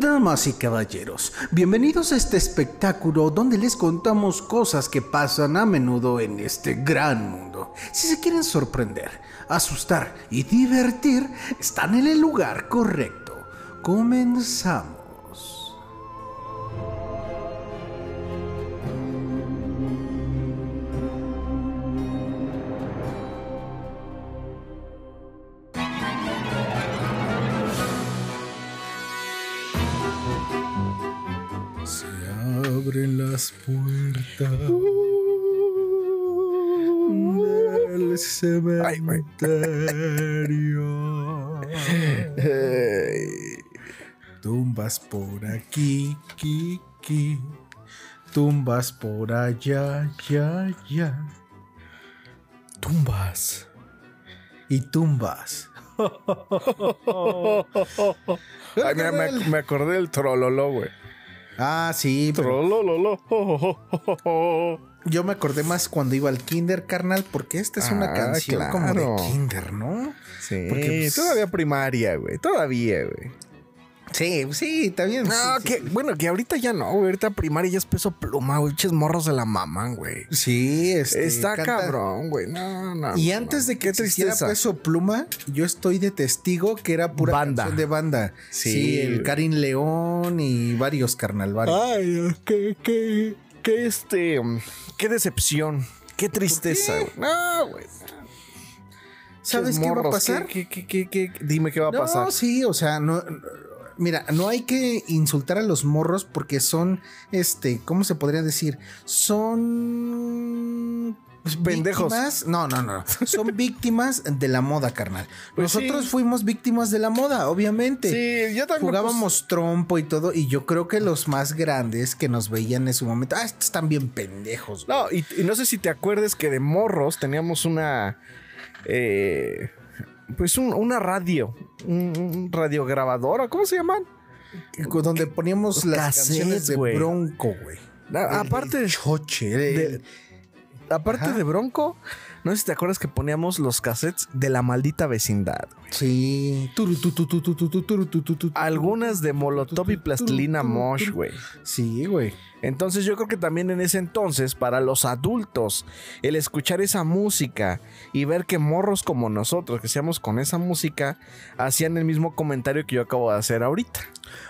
Damas y caballeros, bienvenidos a este espectáculo donde les contamos cosas que pasan a menudo en este gran mundo. Si se quieren sorprender, asustar y divertir, están en el lugar correcto. Comenzamos. Tumbas por aquí, aquí, aquí. Tumbas por allá, ya, ya. Tumbas. Y tumbas. Ay, mira, me, me acordé del trololo, güey. Ah, sí, pero Trolololo. Yo me acordé más cuando iba al kinder, carnal, porque esta es una Ah, canción como de kinder, ¿no? Sí, Porque, pues, todavía primaria, güey. Todavía, güey. Sí, sí, también. No, sí, que, sí. bueno, que ahorita ya no, güey. Ahorita primaria ya es peso pluma, güey. Ches morros de la mamá, güey. Sí, este, Está canta- cabrón, güey. No, no. Y no, antes no. de que Qué existiera tristeza. Peso Pluma, yo estoy de testigo que era pura Banda. canción de banda. Sí, Sí, el. Karin León y varios carnal, varios. Ay, qué, qué, qué este, qué decepción, qué tristeza, qué? güey. No, güey. ¿Sabes qué va a pasar? ¿Qué, qué, Dime qué va a no, pasar. sí, o sea, no. Mira, no hay que insultar a los morros porque son, este, ¿cómo se podría decir? Son Pendejos. víctimas- No, no, no. Son víctimas de la moda, carnal. Pues Nosotros sí. fuimos víctimas de la moda, obviamente. Sí, yo también. pues, Jugábamos trompo y todo, y yo creo que los más grandes que nos veían en su momento, ah, estos están bien pendejos. güey". No, y, y no sé si te acuerdes que de morros teníamos una. eh, pues un- una radio. Un, un radiograbadora. ¿Cómo se llaman? Donde poníamos las Cassettes, canciones de. Bronco, güey. El- aparte, el choche. de- el- aparte Ajá. de Bronco, no sé si te acuerdas que poníamos los cassettes de la maldita vecindad. sí. Algunas de Molotov y Plastilina Mosh, güey. Sí, güey. Entonces yo creo que también en ese entonces, para los adultos, el escuchar esa música y ver que morros como nosotros, que seamos con esa música, hacían el mismo comentario que yo acabo de hacer ahorita.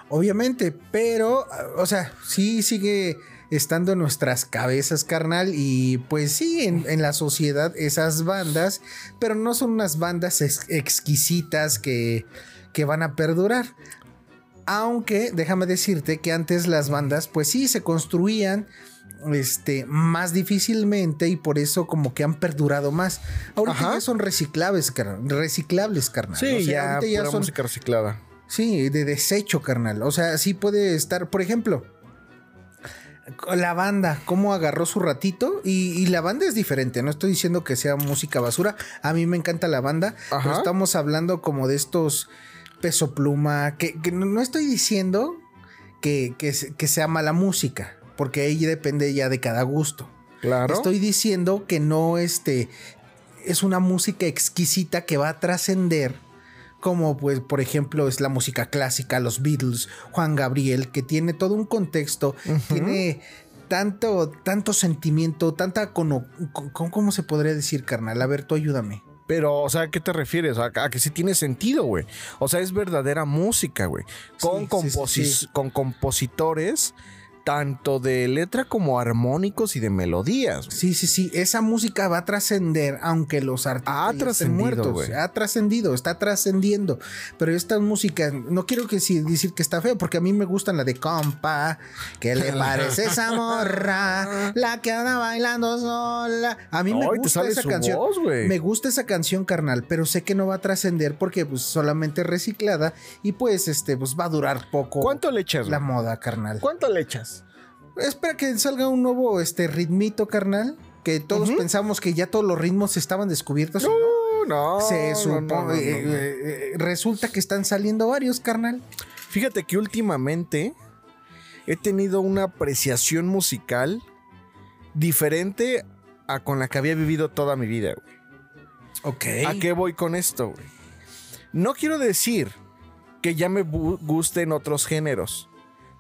Obviamente, pero, o sea, sí sigue estando en nuestras cabezas, carnal. Y pues sí, en, en la sociedad esas bandas, pero no son unas bandas ex- exquisitas que, que van a perdurar. Aunque déjame decirte que antes las bandas, pues sí, se construían este, más difícilmente y por eso como que han perdurado más. Ahorita ya son reciclables, carnal. Reciclables, carnal. Sí, O sea, ya, ahorita pura música reciclada. Sí, de desecho, carnal. O sea, sí puede estar, por ejemplo, la banda, cómo agarró su ratito. Y, y la banda es diferente. No estoy diciendo que sea música basura. A mí me encanta la banda. Ajá. Pero estamos hablando como de estos peso pluma. Que, que no, estoy diciendo que, que, se- que sea mala música. Porque ahí depende ya de cada gusto. Claro. Estoy diciendo que no este es una música exquisita que va a trascender como pues por ejemplo es la música clásica, los Beatles, Juan Gabriel, que tiene todo un contexto, tiene tanto tanto sentimiento, tanta con- ¿cómo se podría decir, carnal? A ver, tú ayúdame. Pero, o sea, ¿a qué te refieres? A, a que sí tiene sentido, güey. O sea, es verdadera música, güey. Con, Sí, sí, composi- sí, sí. con compositores tanto de letra como armónicos y de melodías. Sí, sí, sí, esa música va a trascender, aunque los artistas Ha estén trascendido, muertos. Ha trascendido, está trascendiendo. Pero esta música, no quiero que sí- decir que está feo, porque a mí me gustan la de compa. ¿Qué le parece esa morra? La que anda bailando sola. A mí me gusta esa canción. voz, me gusta esa canción, carnal, pero sé que no va a trascender porque pues solamente reciclada y pues este pues va a durar poco. ¿Cuánto le echas? la moda, carnal? ¿Cuánto le echas? Espera que salga un nuevo este ritmito, carnal. Que todos pensamos que ya todos los ritmos estaban descubiertos. no. No, no. Se no, supone. no, no, no. eh, eh, eh, resulta que están saliendo varios, carnal. Fíjate que últimamente he tenido una apreciación musical diferente a con la que había vivido toda mi vida, güey. Ok. ¿A qué voy con esto, güey? No quiero decir que ya me gusten otros géneros.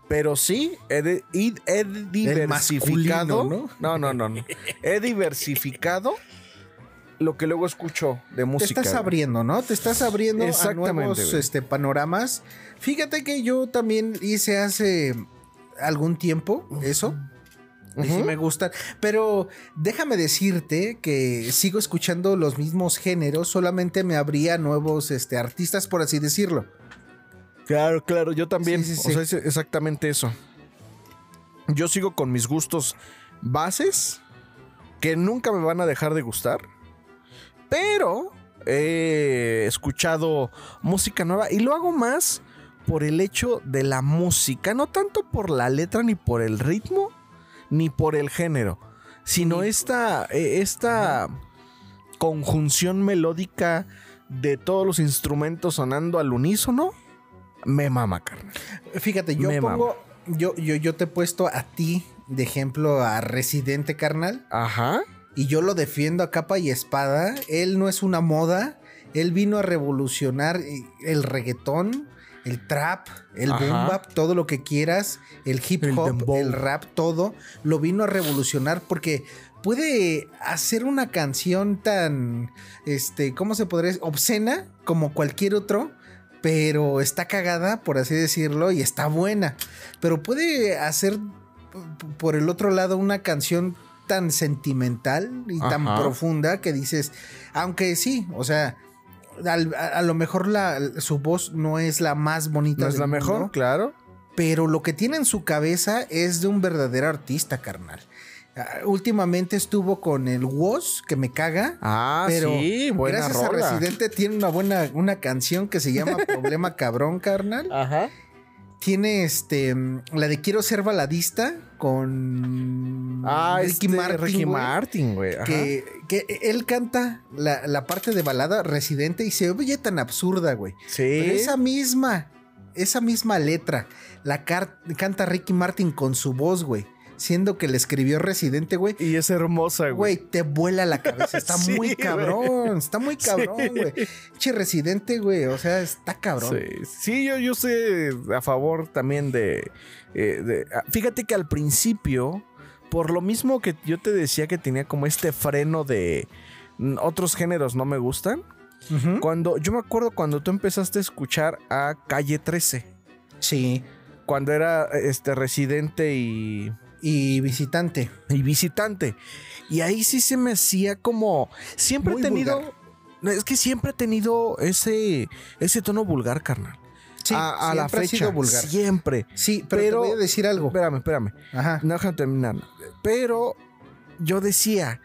Pero sí, he, de- he- he diversificado. ¿no? no, no, no. He diversificado lo que luego escucho de Te música. estás abriendo, ¿no? Te estás abriendo a nuevos este, panoramas. Fíjate que yo también hice hace algún tiempo eso. Y sí me gustan. Pero déjame decirte que sigo escuchando los mismos géneros, solamente me abría nuevos este, artistas, por así decirlo. Claro, claro, yo también. Sí, sí, O sea, es exactamente eso. Yo sigo con mis gustos bases, que nunca me van a dejar de gustar, pero he escuchado música nueva y lo hago más por el hecho de la música, no tanto por la letra ni por el ritmo, ni por el género, sino esta, eh, esta conjunción melódica de todos los instrumentos sonando al unísono, me mama, carnal. Fíjate, yo Me pongo, yo, yo, yo te he puesto a ti de ejemplo a Residente Carnal Ajá. y yo lo defiendo a capa y espada. Él no es una moda, él vino a revolucionar eh, el reggaetón, el trap, el boom bap, todo lo que quieras, el hip hop, el rap, todo lo vino a revolucionar porque puede hacer una canción tan, este, ¿cómo se podría decir? Obscena como cualquier otro, pero está cagada, por así decirlo, y está buena. Pero puede hacer por el otro lado una canción tan sentimental y tan profunda que dices, aunque sí, o sea, al- a, a lo mejor la, su voz no es la más bonita. ¿No es la mejor? mundo, Claro. pero lo que tiene en su cabeza es de un verdadero artista, carnal. Ah, últimamente estuvo con el Woz, que me caga. Ah, Pero sí, buena gracias a. Residente tiene una buena una canción que se llama Problema Cabrón, carnal. Ajá. Tiene este la de Quiero ser baladista con Ah, Ricky este, Martin. Ricky güey, Martin, güey. Que, que él canta la, la parte de balada Residente y se oye tan absurda, güey. Sí. Pero esa misma, esa misma letra la canta Ricky Martin con su voz, güey. Siendo que le escribió Residente, güey. Y es hermosa, güey. Güey, te vuela la cabeza. Está Sí, muy cabrón. Está muy cabrón, Sí. güey. Che, Residente, güey. O sea, está cabrón. Sí, sí, yo, yo sé a favor también de, eh, de- ah, Fíjate que al principio, por lo mismo que yo te decía que tenía como este freno de mm, otros géneros no me gustan, cuando yo me acuerdo cuando tú empezaste a escuchar a Calle 13, Sí. cuando era este residente y, Y visitante. y visitante. Y ahí sí se me hacía como. Siempre Muy he tenido. vulgar. Es que siempre he tenido ese, ese tono vulgar, carnal. Sí, a, a la ha fecha. sido vulgar. Siempre. Sí, pero, Pero- te voy a decir algo. Espérame, espérame. Ajá. No déjame terminar. Pero yo decía.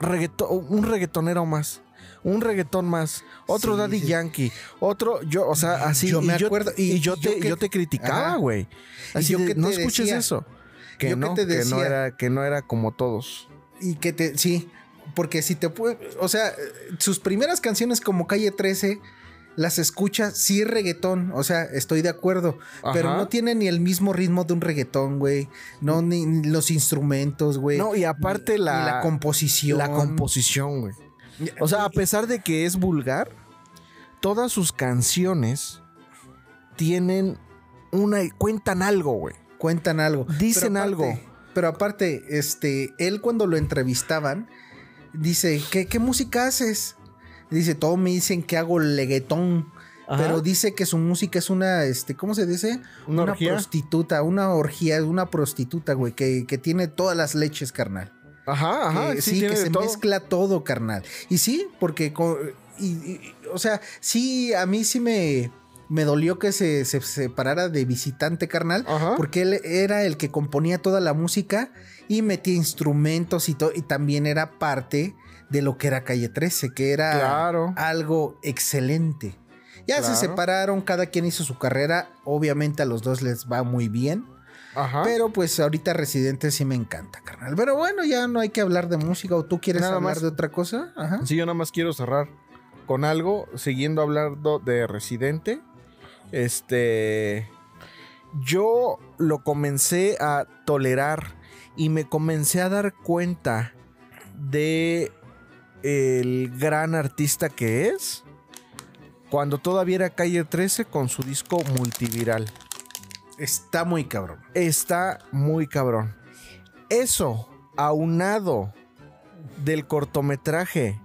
reggaeto- un reggaetonero más. Un reggaetón más. Otro Sí, Daddy sí. Yankee. Otro. Yo, o sea, así. Yo y me acuerdo, y- Y, yo, te, yo que- yo te criticaba, güey. Así yo de, que te no escuches decía- eso. Que yo que no, que era, que no era como todos. Y que te. Sí. Porque si te puede. O sea, sus primeras canciones como Calle 13. Las escuchas, sí reggaetón, o sea, estoy de acuerdo, pero no tiene ni el mismo ritmo de un reggaetón, güey. No, ni, ni los instrumentos, güey. No, y aparte ni- la- ni la composición. La composición, güey. O sea, a pesar de que es vulgar, todas sus canciones tienen una. cuentan algo, güey. Cuentan algo. Dicen Pero aparte- algo. Pero aparte, este, él cuando lo entrevistaban, dice, ¿qué, qué música haces? Dice, todos me dicen que hago leguetón. Pero dice que su música es una, este, ¿cómo se dice? ¿Una orgía? prostituta, una orgía, una prostituta, güey, que, que tiene todas las leches, carnal. Ajá, ajá. Que sí, que se todo. mezcla todo, carnal. Y sí, porque, co- y- y- o sea, sí, a mí sí me, me dolió que se, se separara de visitante, carnal, Ajá. porque él era el que componía toda la música y metía instrumentos y todo, y también era parte de lo que era Calle 13, que era Claro. algo excelente. Ya se separaron, cada quien hizo su carrera, obviamente a los dos les va muy bien. Ajá. Pero pues ahorita Residente sí me encanta, carnal. Pero bueno, ya no hay que hablar de música. ¿O tú quieres Nada hablar más. de otra cosa? Ajá. Sí, yo nada más quiero cerrar con algo, siguiendo hablando de Residente. Este. Yo lo comencé a tolerar y me comencé a dar cuenta de el gran artista que es cuando todavía era Calle 13 con su disco multiviral. Está muy cabrón. Está muy cabrón. Eso, aunado del cortometraje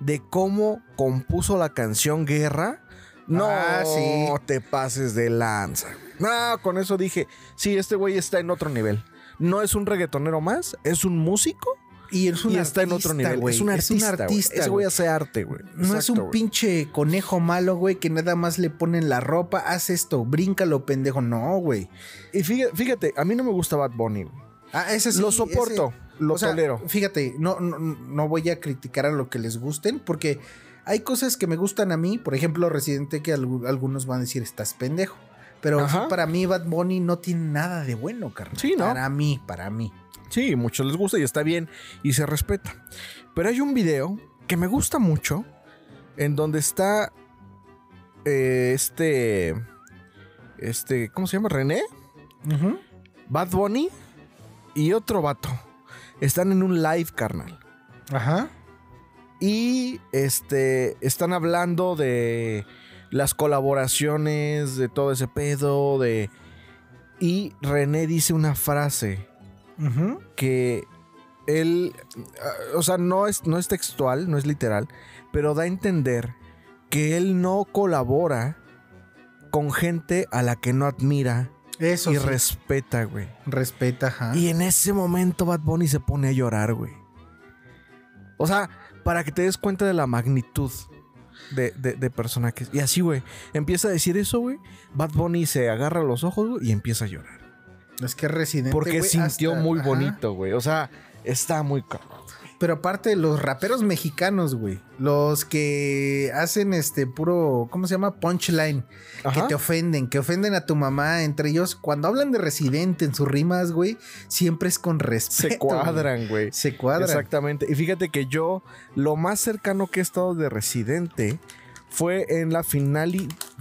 de cómo compuso la canción Guerra, no Ah, sí. te pases de lanza. No, con eso dije, sí, este güey está en otro nivel. No es un reggaetonero más, es un músico Y es un y está en otro artista, nivel. güey. Es un artista. güey. Ese güey hace arte, güey. No es un pinche conejo malo, güey, que nada más le ponen la ropa, haz esto, bríncalo, pendejo. No, güey. Y fíjate, fíjate, a mí no me gusta Bad Bunny. güey. Ah, ese sí, lo soporto, ese- lo o sea, tolero. Fíjate, no, no, no voy a criticar a lo que les gusten, porque hay cosas que me gustan a mí. Por ejemplo, Residente, que algu- algunos van a decir, estás pendejo. Pero Ajá. para mí, Bad Bunny no tiene nada de bueno, carnal. Sí, ¿no? Para mí, para mí. Sí, muchos les gusta y está bien y se respeta. Pero hay un video que me gusta mucho en donde está eh, este este ¿cómo se llama? René. Bad Bunny y otro vato. Están en un live, carnal. Ajá. Y este están hablando de las colaboraciones, de todo ese pedo, de y René dice una frase que él, o sea, no es, no es textual, no es literal, pero da a entender que él no colabora con gente a la que no admira Eso y sí. respeta, güey. Respeta, ajá. Y en ese momento Bad Bunny se pone a llorar, güey. O sea, para que te des cuenta de la magnitud de, de, de persona que es. Y así, güey, empieza a decir eso, güey. Bad Bunny se agarra los ojos y empieza a llorar. Es que Residente. Porque sintió hasta- muy ajá. bonito, güey. O sea, está muy cabrón. Pero aparte, los raperos mexicanos, güey. Los que hacen este puro. ¿Cómo se llama? Punchline. Que te ofenden, que ofenden a tu mamá. Entre ellos, cuando hablan de residente en sus rimas, güey, siempre es con respeto. Se cuadran, güey. Se cuadran. Exactamente. Y fíjate que yo, lo más cercano que he estado de Residente fue en la final,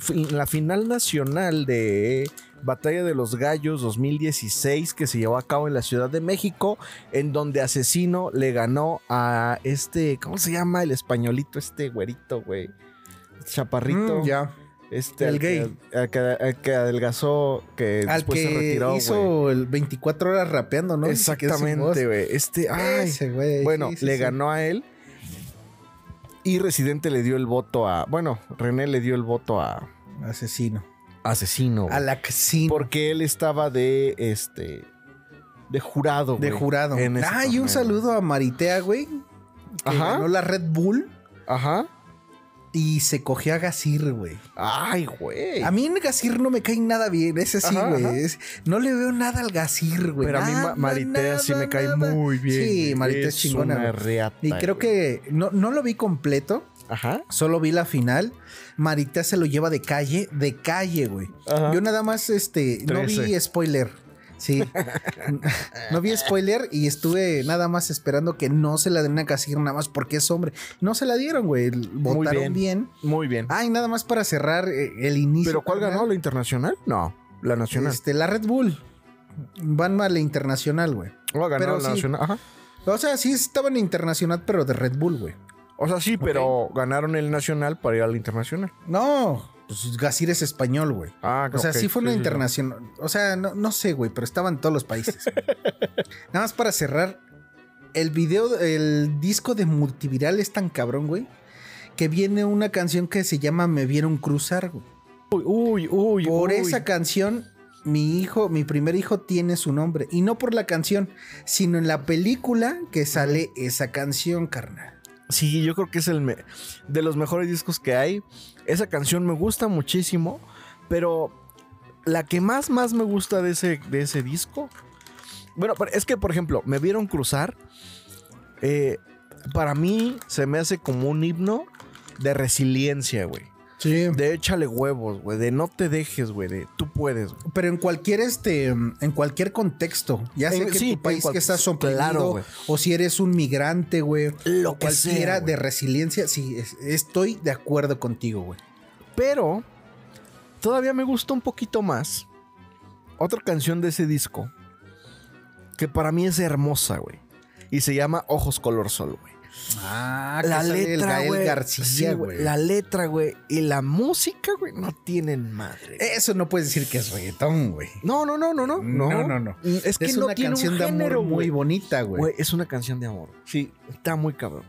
en la final nacional de Batalla de los Gallos 2016 que se llevó a cabo en la Ciudad de México, en donde Asesino le ganó a este, ¿cómo se llama? El españolito, este güerito, güey. Chaparrito. Mm, ya. Este, El al que- gay. al que, al que adelgazó, que Al después que se retiró, hizo el 24 horas rapeando, ¿no? Exactamente, güey. Este, ay, Ese, güey. bueno, sí, sí, le sí. ganó a él. Y Residente le dio el voto a. Bueno, René le dio el voto a Asesino. Asesino. güey. A la. Porque él estaba de este. De jurado, De güey, jurado. en ese Ah, y un saludo a Maritea, güey. Que Ajá. ganó la Red Bull Ajá. y se cogió a Gasir, güey. Ay, güey. A mí en Gasir no me cae nada bien, ese sí, güey. No le veo nada al Gasir, güey. Pero a mí Ma- Maritea sí me cae nada. muy bien. Sí. Maritea es chingona, una reata, Y creo que no, no lo vi completo, Ajá. solo vi la final. Maritea se lo lleva de calle, de calle, güey. Ajá. Yo nada más, este, no vi spoiler. Sí. no vi spoiler y estuve nada más esperando que no se la den a Gasir nada más porque es hombre. No se la dieron, güey. Votaron bien. bien. Muy bien. Ay, nada más para cerrar eh, el inicio. ¿Pero cuál ganó? ¿La internacional? No, la nacional. Este, la Red Bull. Van a la internacional, güey. Oh, ganó pero la sí. nacional. Ajá. O sea, sí estaban en internacional, pero de Red Bull, güey. O sea, sí, pero ganaron el nacional para ir al internacional. No, pues Gasir es español, güey. Ah, O sea, sí fue una sí, sí. internacional. O sea, no, no sé, güey, pero estaban todos los países. Nada más para cerrar. El video, el disco de multiviral es tan cabrón, güey. Que viene una canción que se llama Me vieron cruzar, güey. Uy, uy, uy. Por uy. esa canción, mi hijo, mi primer hijo tiene su nombre. Y no por la canción, sino en la película que sale esa canción, carnal. Sí, yo creo que es el me- de los mejores discos que hay. Esa canción me gusta muchísimo, pero la que más más me gusta de ese, de ese disco. Bueno, es que, por ejemplo, me vieron cruzar. eh, para mí se me hace como un himno de resiliencia, güey. Sí. De échale huevos, güey. De no te dejes, güey. De tú puedes. Pero en cualquier este, en cualquier contexto, ya sea En- que sí, tu país cual- que estás oprimido, claro, o si eres un migrante, güey, Lo que cualquiera sea, de resiliencia, sí, es- estoy de acuerdo contigo, güey. Pero todavía me gusta un poquito más otra canción de ese disco que para mí es hermosa, güey. Y se llama Ojos Color Sol, güey. Ah, La que sale el letra, Gael güey. García, sí, güey. La letra, güey. Y la música, güey, no tienen madre. Eso no puedes decir que es reggaetón, güey. no, no, no, no, no. No, no, no. Es que es no una tiene canción un de amor muy bonita. Güey, es una canción de amor. Sí, está muy cabrón.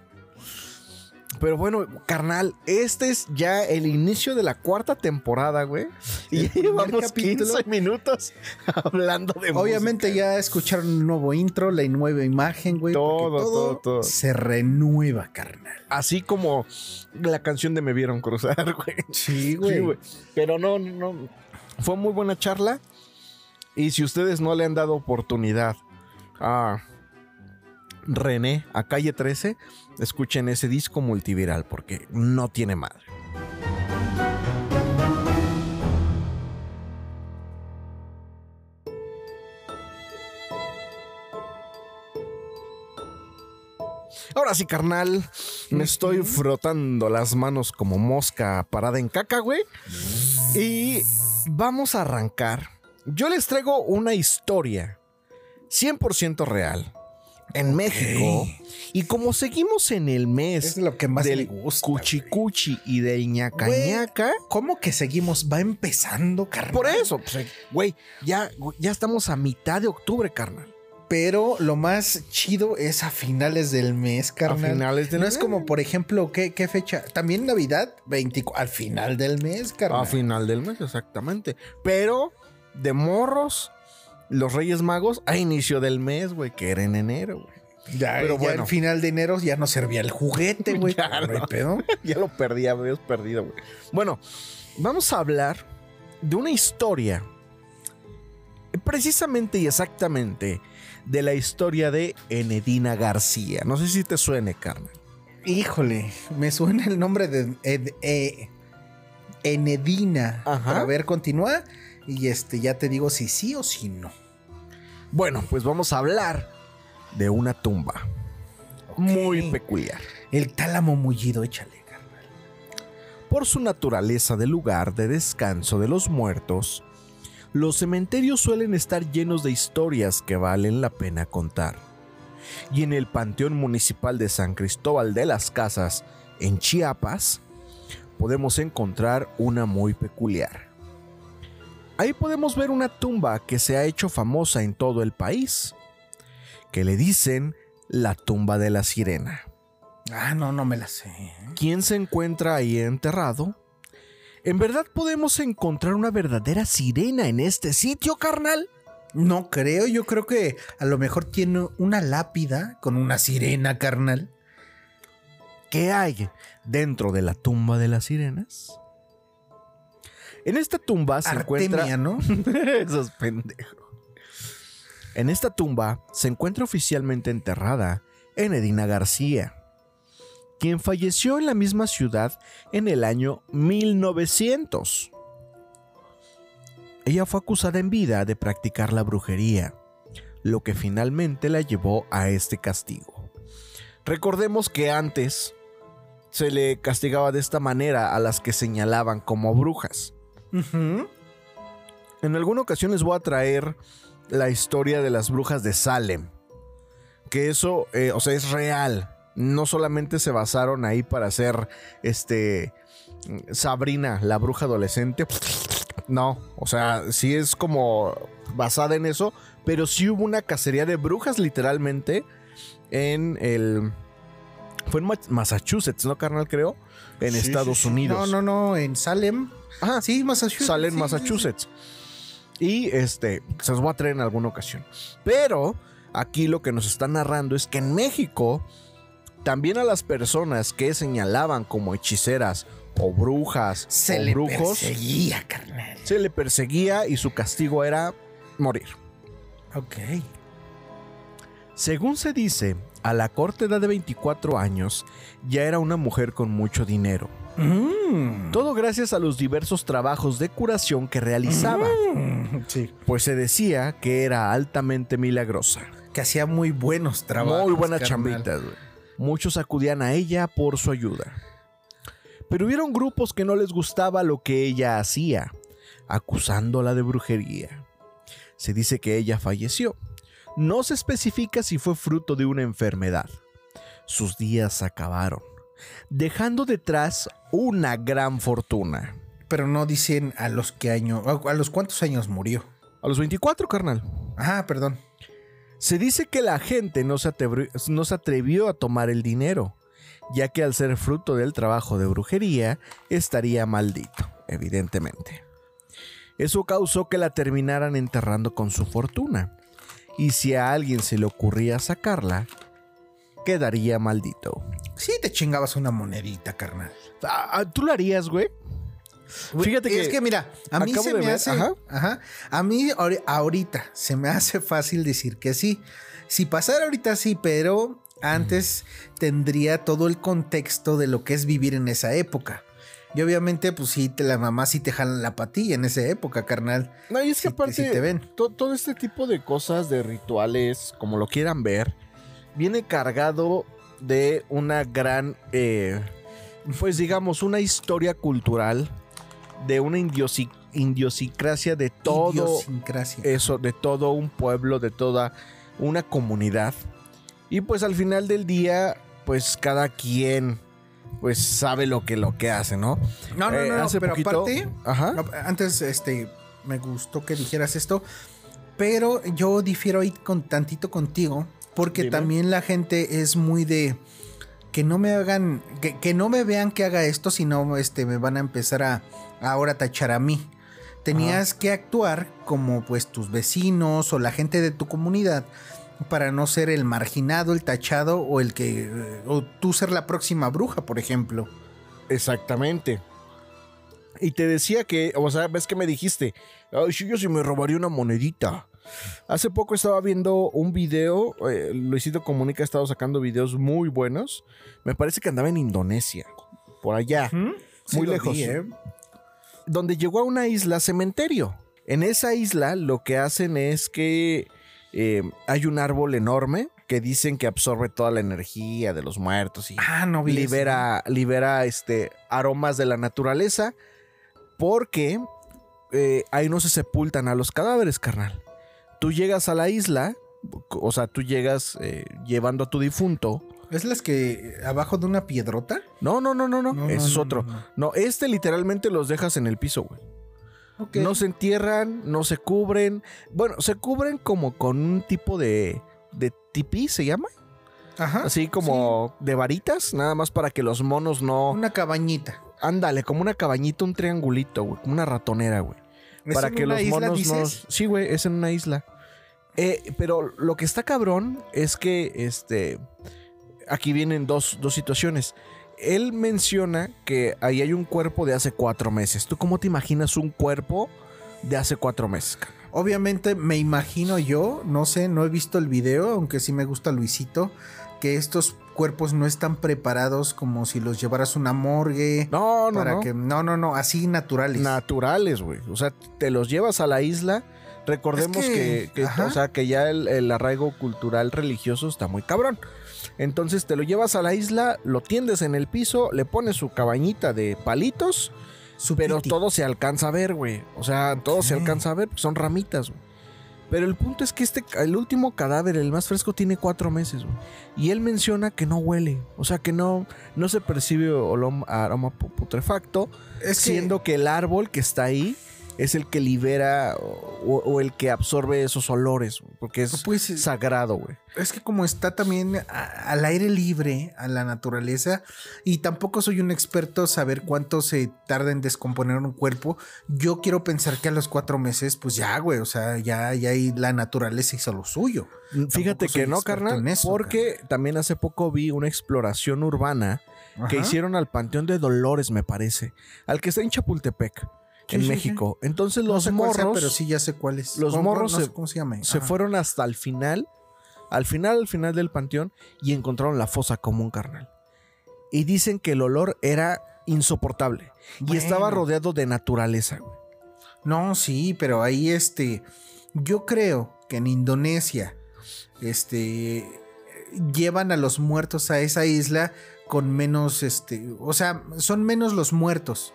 Pero bueno, carnal, este es ya el inicio de la cuarta temporada, güey. Y llevamos capítulo. 15 minutos hablando de Obviamente música. ya escucharon el nuevo intro, la nueva imagen, güey. Todo, todo, todo. Se renueva, carnal. Así como la canción de Me Vieron Cruzar, güey. Sí, Sí, güey. Pero no, no, no. Fue muy buena charla. Y si ustedes no le han dado oportunidad a René, a Calle 13, escuchen ese disco multiviral porque no tiene madre. Ahora sí, carnal, me estoy frotando las manos como mosca parada en caca, güey. Y vamos a arrancar. Yo les traigo una historia 100% real en México. Y como seguimos en el mes Es lo que más del gusta. cuchi güey. cuchi y del ñaca Güey. ñaca, ¿Cómo que seguimos? Va empezando, carnal. por eso, pues, güey, ya, ya estamos a mitad de octubre, carnal. Pero lo más chido es a finales del mes, carnal. A finales del no mes. es como, por ejemplo, ¿qué, qué fecha? También Navidad, 24, al final del mes, carnal. A final del mes, exactamente. Pero de morros, los Reyes Magos a inicio del mes, güey, que era en enero, güey. Ya, Pero ya bueno. al final de enero ya no servía el juguete, güey. Ya no ya lo perdí, habías perdido, güey. Bueno, vamos a hablar de una historia. Precisamente y exactamente de la historia de Enedina García. No sé si te suene, Carmen. Híjole, me suena el nombre de Ed- eh, Enedina. Ajá. A ver, continúa. Y este, ya te digo si sí o si no. Bueno, pues vamos a hablar de una tumba muy peculiar. El tálamo mullido, échale, carnal. Por su naturaleza de lugar de descanso de los muertos, los cementerios suelen estar llenos de historias que valen la pena contar. Y en el Panteón Municipal de San Cristóbal de las Casas, en Chiapas, podemos encontrar una muy peculiar. Ahí podemos ver una tumba que se ha hecho famosa en todo el país, que le dicen la tumba de la sirena. Ah, no, no me la sé. ¿Quién se encuentra ahí enterrado? ¿En verdad podemos encontrar una verdadera sirena en este sitio, carnal? No creo, yo creo que a lo mejor tiene una lápida con una sirena, carnal. ¿Qué hay dentro de la tumba de las sirenas? En esta tumba se Artemia, encuentra... ¿no? Esos pendejos. En esta tumba se encuentra oficialmente enterrada Enedina García, quien falleció en la misma ciudad en el año 1900. Ella fue acusada en vida de practicar la brujería, lo que finalmente la llevó a este castigo. Recordemos que antes se le castigaba de esta manera a las que señalaban como brujas. En alguna ocasión les voy a traer la historia de las brujas de Salem. Que eso, eh, o sea, es real. No solamente se basaron ahí para hacer este Sabrina, la bruja adolescente. No, o sea, sí es como basada en eso, pero sí hubo una cacería de brujas literalmente en el fue en Ma- Massachusetts, ¿no, carnal? Creo, en Sí, Estados sí, sí. Unidos. No, no, no, en Salem. Ajá, Sí, Massachusetts. sale en sí, Massachusetts. Y este, se los voy a traer en alguna ocasión. Pero aquí lo que nos está narrando es que en México, también a las personas que señalaban como hechiceras o brujas Se o le brujos, perseguía, carnal. se le perseguía y su castigo era morir. Ok. Según se dice, a la corta edad de 24 años ya era una mujer con mucho dinero. Mm. Todo gracias a los diversos trabajos de curación que realizaba. Mm, Sí. pues se decía que era altamente milagrosa. Que hacía muy buenos trabajos. Muy buenas carnal. chambitas. Muchos acudían a ella por su ayuda. Pero hubieron grupos que no les gustaba lo que ella hacía, acusándola de brujería. Se dice que ella falleció. No se especifica si fue fruto de una enfermedad, sus días acabaron, dejando detrás una gran fortuna. Pero no dicen a los qué año, a los cuántos años murió. A los 24, carnal. Ah, perdón. Se dice que la gente no se, atrevió, no se atrevió a tomar el dinero, ya que al ser fruto del trabajo de brujería, estaría maldito, evidentemente. Eso causó que la terminaran enterrando con su fortuna, y si a alguien se le ocurría sacarla, quedaría maldito. Sí te chingabas una monedita, carnal. Ah, ah, ¿Tú lo harías, güey? Fíjate es que que mira, a mí se me ver- hace, ajá. ajá. a mí ahori- ahorita se me hace fácil decir que sí. Si pasara ahorita sí, pero antes tendría todo el contexto de lo que es vivir en esa época. Y obviamente, pues sí, te, la mamá sí te jalan la patilla en esa época, carnal. No, y es que Sí te- aparte, sí te ven. to- todo este tipo de cosas, de rituales, como lo quieran ver, viene cargado de una gran, eh, pues digamos, una historia cultural, de una indiosi- idiosincrasia de todo eso, de todo un pueblo, de toda una comunidad. Y pues al final del día, pues cada quien, pues sabe lo que lo que hace, ¿no? no, no, Eh, no, no, hace pero poquito- aparte, Ajá. No, antes, este, me gustó que dijeras esto, pero yo difiero ahí con tantito contigo, porque Dime. también la gente es muy de que no me hagan, que, que no me vean que haga esto, sino este, me van a empezar a, a ahora tachar a mí. Tenías que actuar como pues tus vecinos o la gente de tu comunidad para no ser el marginado, el tachado o el que eh, o tú ser la próxima bruja, por ejemplo. Exactamente. Y te decía que, o sea, ves que me dijiste, ay, sí, yo sí me robaría una monedita. Hace poco estaba viendo un video, eh, Luisito Comunica ha estado sacando videos muy buenos. Me parece que andaba en Indonesia, por allá, muy lejos. vi, ¿eh? donde llegó a una isla cementerio. En esa isla lo que hacen es que eh, hay un árbol enorme que dicen que absorbe toda la energía de los muertos y Ah, no eso. libera, este, aromas de la naturaleza porque eh, ahí no se sepultan a los cadáveres, carnal. Tú llegas a la isla, o sea, tú llegas eh, llevando a tu difunto. ¿Es las que abajo de una piedrota? No, no, no, no, no, No, ese no, es otro. no. este literalmente los dejas en el piso, güey. No se entierran, no se cubren. Bueno, se cubren como con un tipo de, de tipí, ¿se llama? Ajá. Así como de varitas, nada más para que los monos no... Una cabañita. Ándale, como una cabañita, un triangulito, güey, como una ratonera, güey. ¿Es Para en que una los isla, monos no... Sí, güey, es en una isla. Eh, pero lo que está cabrón es que, este... Aquí vienen dos, dos situaciones. Él menciona que ahí hay un cuerpo de hace cuatro meses. ¿Tú cómo te imaginas un cuerpo de hace cuatro meses? Obviamente me imagino yo, no sé, no he visto el video, aunque sí me gusta Luisito, que estos cuerpos no están preparados como si los llevaras una morgue. No, no, para no. que no, no, no, así naturales. naturales, güey. O sea, te los llevas a la isla. Recordemos Es que, que- que- ajá. o sea, que ya el, el arraigo cultural religioso está muy cabrón. Entonces te lo llevas a la isla, lo tiendes en el piso, le pones su cabañita de palitos, Su pero todo se alcanza a ver, güey. O sea, todo se alcanza a ver, son ramitas, güey. Pero el punto es que este, el último cadáver, el más fresco, tiene cuatro meses, güey. Y él menciona que no huele. O sea, que no, no se percibe olom- aroma pu- putrefacto es que, siendo que el árbol que está ahí es el que libera o, o el que absorbe esos olores, güey, porque es pues, sagrado, güey. es que como está también a- al aire libre, a la naturaleza, y tampoco soy un experto saber cuánto se tarda en descomponer un cuerpo, yo quiero pensar que a los cuatro meses, pues ya, güey, o sea, ya, ya ahí la naturaleza hizo lo suyo. Fíjate soy que no, carnal, eso, porque también hace poco vi una exploración urbana que hicieron al Panteón de Dolores, me parece, al que está en Chapultepec, Sí, en sí, México. Entonces No los sé cuál sea, morros pero sí ya sé cuál es. los ¿Cómo- morros no se- cómo se llama. se Ajá. fueron hasta el final, al final, al final del panteón, y encontraron la fosa común, carnal. Y dicen que el olor era insoportable. Y estaba rodeado de naturaleza, güey. No, sí, pero ahí este. Yo creo que en Indonesia. Este. Llevan a los muertos a esa isla con menos. Este. O sea, son menos los muertos.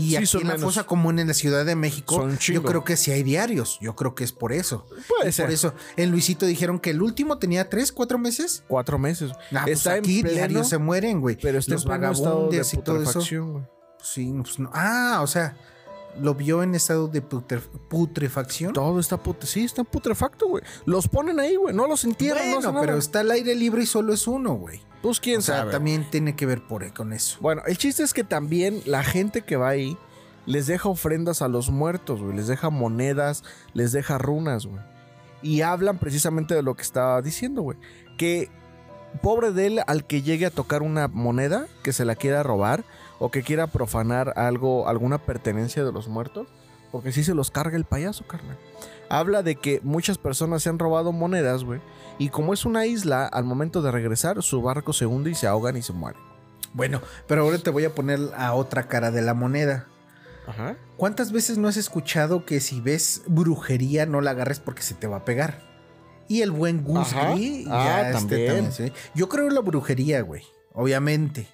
Y Sí, aquí en la menos. fosa común en la Ciudad de México, yo creo que sí hay diarios. Yo creo que es por eso. Puede ser. Por eso, en Luisito dijeron que el último tenía tres, cuatro meses. Cuatro meses. Ah, pues está aquí en pleno, se mueren, güey. pero está Los en pleno estado de y todo eso. güey. Sí, pues no. Ah, o sea, lo vio en estado de putre- putrefacción. Todo está put sí, está putrefacto, güey. Los ponen ahí, güey. No los entierran, no Bueno, hacen pero está al aire libre y solo es uno, güey. Pues quién O sea, sabe. también tiene que ver por con eso. Bueno, el chiste es que también la gente que va ahí les deja ofrendas a los muertos, güey. Les deja monedas, les deja runas, güey. Y hablan precisamente de lo que estaba diciendo, güey. Que pobre de él al que llegue a tocar una moneda, que se la quiera robar o que quiera profanar algo, alguna pertenencia de los muertos. Porque si se los carga el payaso, carnal. Habla de que muchas personas se han robado monedas, güey. Y como es una isla, al momento de regresar, su barco se hunde y se ahogan y se mueren. Bueno, pero ahora te voy a poner a otra cara de la moneda. Ajá. ¿Cuántas veces no has escuchado que si ves brujería no la agarres porque se te va a pegar? Y el buen Gus Ah, este también. también, sí. Yo creo en la brujería, güey, obviamente.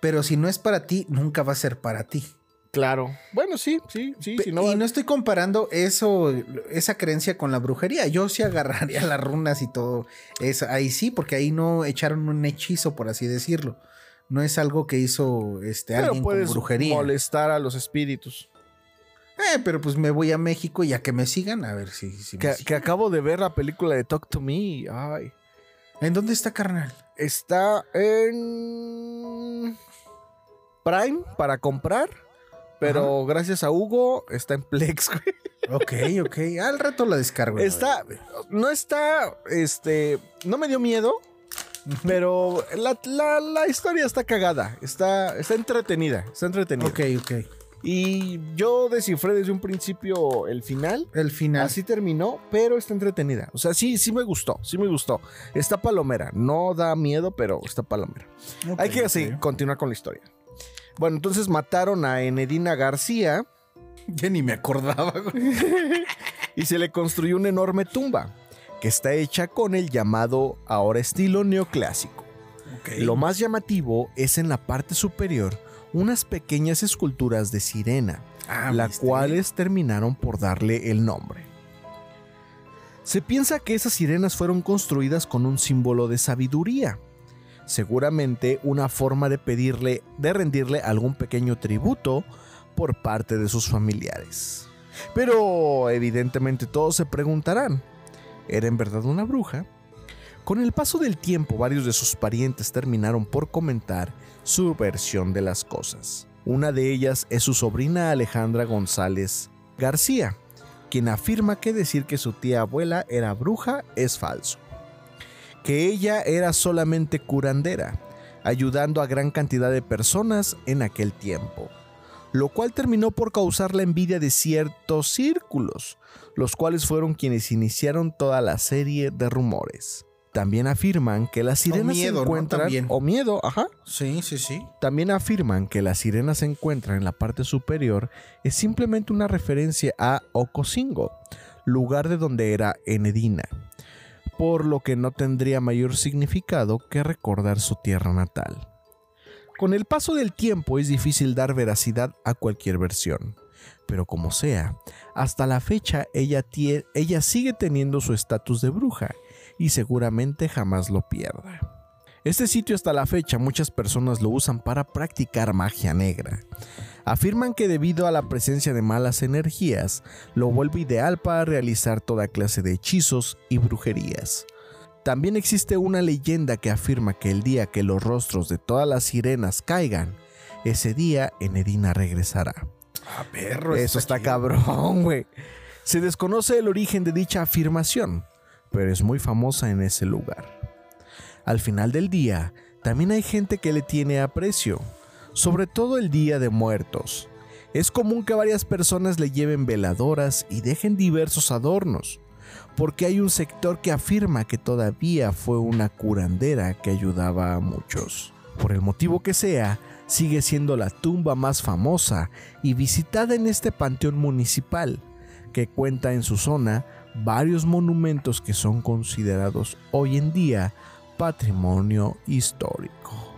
Pero si no es para ti, nunca va a ser para ti. Claro. Bueno, sí, sí, sí. Si no, y no estoy comparando eso, esa creencia con la brujería. Yo sí agarraría las runas y todo. eso. ahí sí, porque ahí no echaron un hechizo, por así decirlo. No es algo que hizo este, pero alguien con puedes brujería. molestar a los espíritus. Eh, pero pues me voy a México y a que me sigan, a ver si, si me Que, que acabo de ver la película de Talk to Me. Ay. ¿En dónde está, carnal? Está en Prime para comprar. Pero gracias a Hugo está en Plex, güey. Ok, ok. Al rato la descargo. Está. No está. Este. No me dio miedo. Pero la, la- la historia está cagada. Está, está entretenida. Está entretenida. Ok, ok. Y yo descifré desde un principio el final. El final. Así terminó, pero está entretenida. O sea, sí, sí me gustó, sí me gustó. Está palomera, no da miedo, pero está palomera. Hay que así continuar con la historia. Bueno, entonces mataron a Enedina García Ya ni me acordaba, y se le construyó una enorme tumba que está hecha con el llamado ahora estilo neoclásico. Lo más llamativo es en la parte superior unas pequeñas esculturas de sirena, Ah, las cuales terminaron por darle el nombre. Se piensa que esas sirenas fueron construidas con un símbolo de sabiduría, seguramente una forma de pedirle, de rendirle algún pequeño tributo por parte de sus familiares. Pero evidentemente todos se preguntarán, ¿era en verdad una bruja? Con el paso del tiempo, varios de sus parientes terminaron por comentar su versión de las cosas. Una de ellas es su sobrina Alejandra González García, quien afirma que decir que su tía abuela era bruja es falso. Que ella era solamente curandera, ayudando a gran cantidad de personas en aquel tiempo, lo cual terminó por causar la envidia de ciertos círculos, los cuales fueron quienes iniciaron toda la serie de rumores. También afirman que las sirenas miedo, se encuentran o miedo, ajá, Sí, sí, sí. también afirman que las sirenas se encuentran en la parte superior es simplemente una referencia a Ocosingo, lugar de donde era Enedina, por lo que no tendría mayor significado que recordar su tierra natal. Con el paso del tiempo es difícil dar veracidad a cualquier versión, pero como sea, hasta la fecha ella sigue teniendo su estatus de bruja y seguramente jamás lo pierda. Este sitio hasta la fecha muchas personas lo usan para practicar magia negra. Afirman que debido a la presencia de malas energías, lo vuelve ideal para realizar toda clase de hechizos y brujerías. También existe una leyenda que afirma que el día que los rostros de todas las sirenas caigan, ese día Enedina regresará. Ah, perro. Eso está chido. cabrón, güey. Se desconoce el origen de dicha afirmación, pero es muy famosa en ese lugar. Al final del día, también hay gente que le tiene aprecio, sobre todo el Día de Muertos. Es común que varias personas le lleven veladoras y dejen diversos adornos, porque hay un sector que afirma que todavía fue una curandera que ayudaba a muchos. Por el motivo que sea, sigue siendo la tumba más famosa y visitada en este panteón municipal, que cuenta en su zona varios monumentos que son considerados hoy en día patrimonio histórico.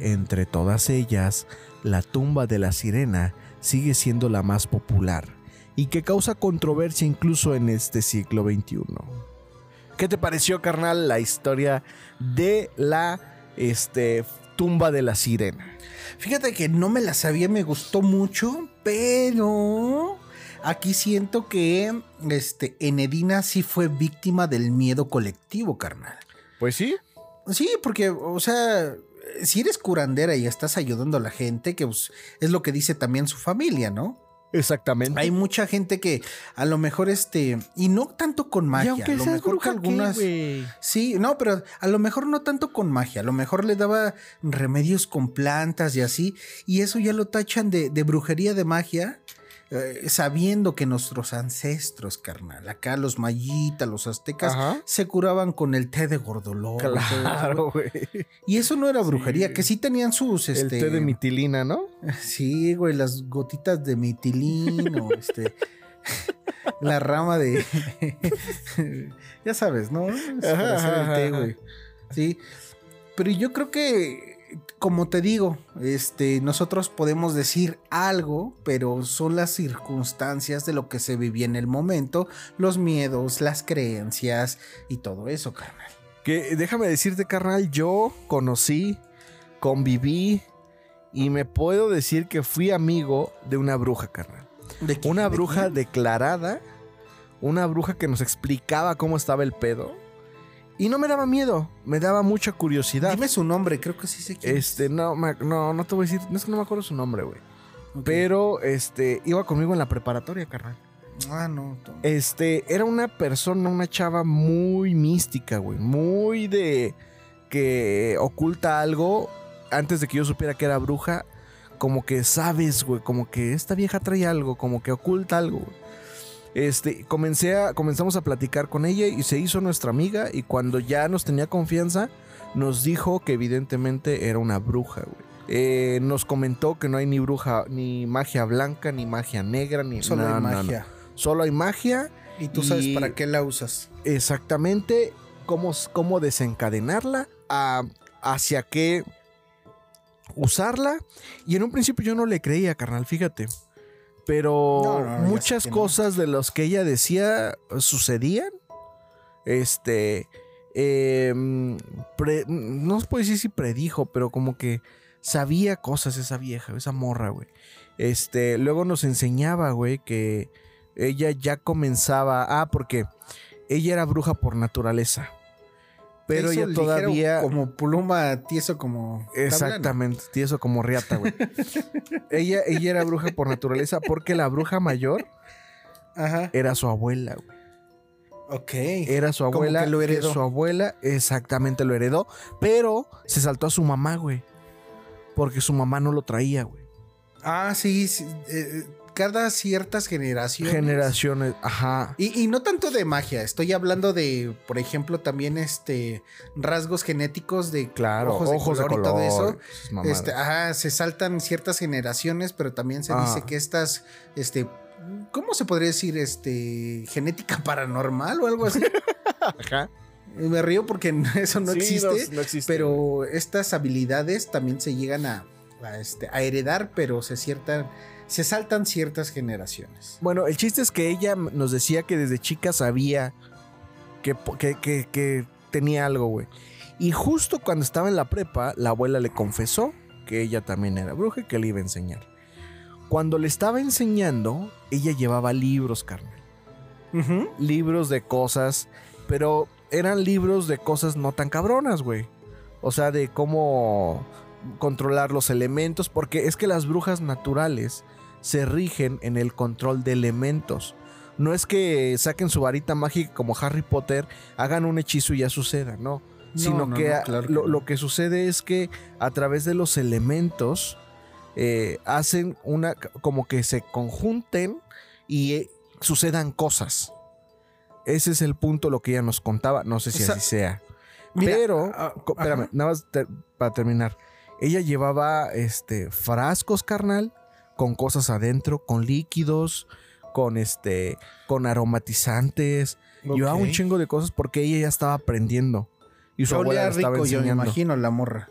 Entre todas ellas, la tumba de la sirena sigue siendo la más popular y que causa controversia incluso en este siglo XXI. ¿Qué te pareció, carnal, la historia de la este, tumba de la sirena? Fíjate que no me la sabía, me gustó mucho, pero aquí siento que este, Enedina sí fue víctima del miedo colectivo, carnal. Pues sí. Sí, porque, o sea, si eres curandera y estás ayudando a la gente, que pues, es lo que dice también su familia, ¿no? Exactamente. Hay mucha gente que a lo mejor este y no tanto con magia, a lo mejor que algunas Sí, no, pero a lo mejor no tanto con magia, a lo mejor le daba remedios con plantas y así y eso ya lo tachan de, de brujería de magia eh, sabiendo que nuestros ancestros, carnal, acá los mayitas, los aztecas, se curaban con el té de gordolobo. Claro, güey. Y eso no era brujería, que sí tenían sus. Este, el té de mitilina, ¿no? Sí, güey, las gotitas de mitilino, este. la rama de. ya sabes, ¿no? el té, güey. Sí. Pero yo creo que como te digo, este, nosotros podemos decir algo, pero son las circunstancias de lo que se vivía en el momento, los miedos, las creencias y todo eso, carnal. Que déjame decirte, carnal, yo conocí, conviví y me puedo decir que fui amigo de una bruja, carnal. ¿De Una bruja declarada, una bruja que nos explicaba cómo estaba el pedo y no me daba miedo, me daba mucha curiosidad. Dime su nombre, creo que sí sé quién. Este, no, no, no te voy a decir, no es que no me acuerdo su nombre, güey. Pero, este, iba conmigo en la preparatoria, carnal. Ah, no. Este, era una persona, una chava muy mística, güey. Muy de que oculta algo antes de que yo supiera que era bruja. Como que sabes, güey, como que esta vieja trae algo, como que oculta algo, güey. Este, comencé a, comenzamos a platicar con ella y se hizo nuestra amiga y cuando ya nos tenía confianza, nos dijo que evidentemente era una bruja, güey. Eh, nos comentó que no hay ni bruja, ni magia blanca, ni magia negra, ni Solo hay magia. Solo hay magia. Y tú sabes para qué la usas. Exactamente cómo, cómo desencadenarla, hacia qué usarla. Y en un principio yo no le creía, carnal, fíjate pero muchas cosas de las que ella decía sucedían. Este, em, no se puede decir si predijo, pero como que sabía cosas esa vieja, esa morra, güey. Este, luego nos enseñaba, güey, que ella ya comenzaba, ah, porque ella era bruja por naturaleza pero ella todavía. Como pluma, tieso como. Exactamente, tieso como riata, güey. ella, ella era bruja por naturaleza porque la bruja mayor era su abuela, güey. Ok. Era su abuela. lo heredó. Su abuela exactamente lo heredó, pero se saltó a su mamá, güey. Porque su mamá no lo traía, güey. Ah, sí, sí eh, cada ciertas generaciones. Generaciones, ajá. Y, no tanto de magia, estoy hablando de, por ejemplo, también este rasgos genéticos de claro, ojos, de, color y todo eso. Este, ajá, se saltan ciertas generaciones, pero también se dice ah. que estas, este, ¿cómo se podría decir? Este, genética paranormal o algo así. ajá. Me río porque eso no, existe, no, existe, pero estas habilidades también se llegan a, este, a heredar, pero se ciertan se saltan ciertas generaciones. Bueno, el chiste es que ella nos decía que desde chica sabía que, que, tenía algo, güey. Y justo cuando estaba en la prepa, la abuela le confesó que ella también era bruja y que le iba a enseñar. Cuando le estaba enseñando, ella llevaba libros, carnal. Libros de cosas, pero eran libros de cosas no tan cabronas, güey. O sea, de cómo controlar los elementos, porque es que las brujas naturales se rigen en el control de elementos. No es que saquen su varita mágica como Harry Potter, hagan un hechizo y ya suceda, no. Sino que, lo, que sucede es que a través de los elementos eh, hacen una, como que se conjunten y eh, sucedan cosas. Ese es el punto, lo que ella nos contaba. No sé si así sea. Pero, ah, ah, espérame, nada más para terminar. Ella llevaba este, frascos, carnal, con cosas adentro, con líquidos, con este, con aromatizantes. Llevaba un chingo de cosas porque ella ya estaba aprendiendo. Y su abuela estaba enseñando. Yo me imagino la morra.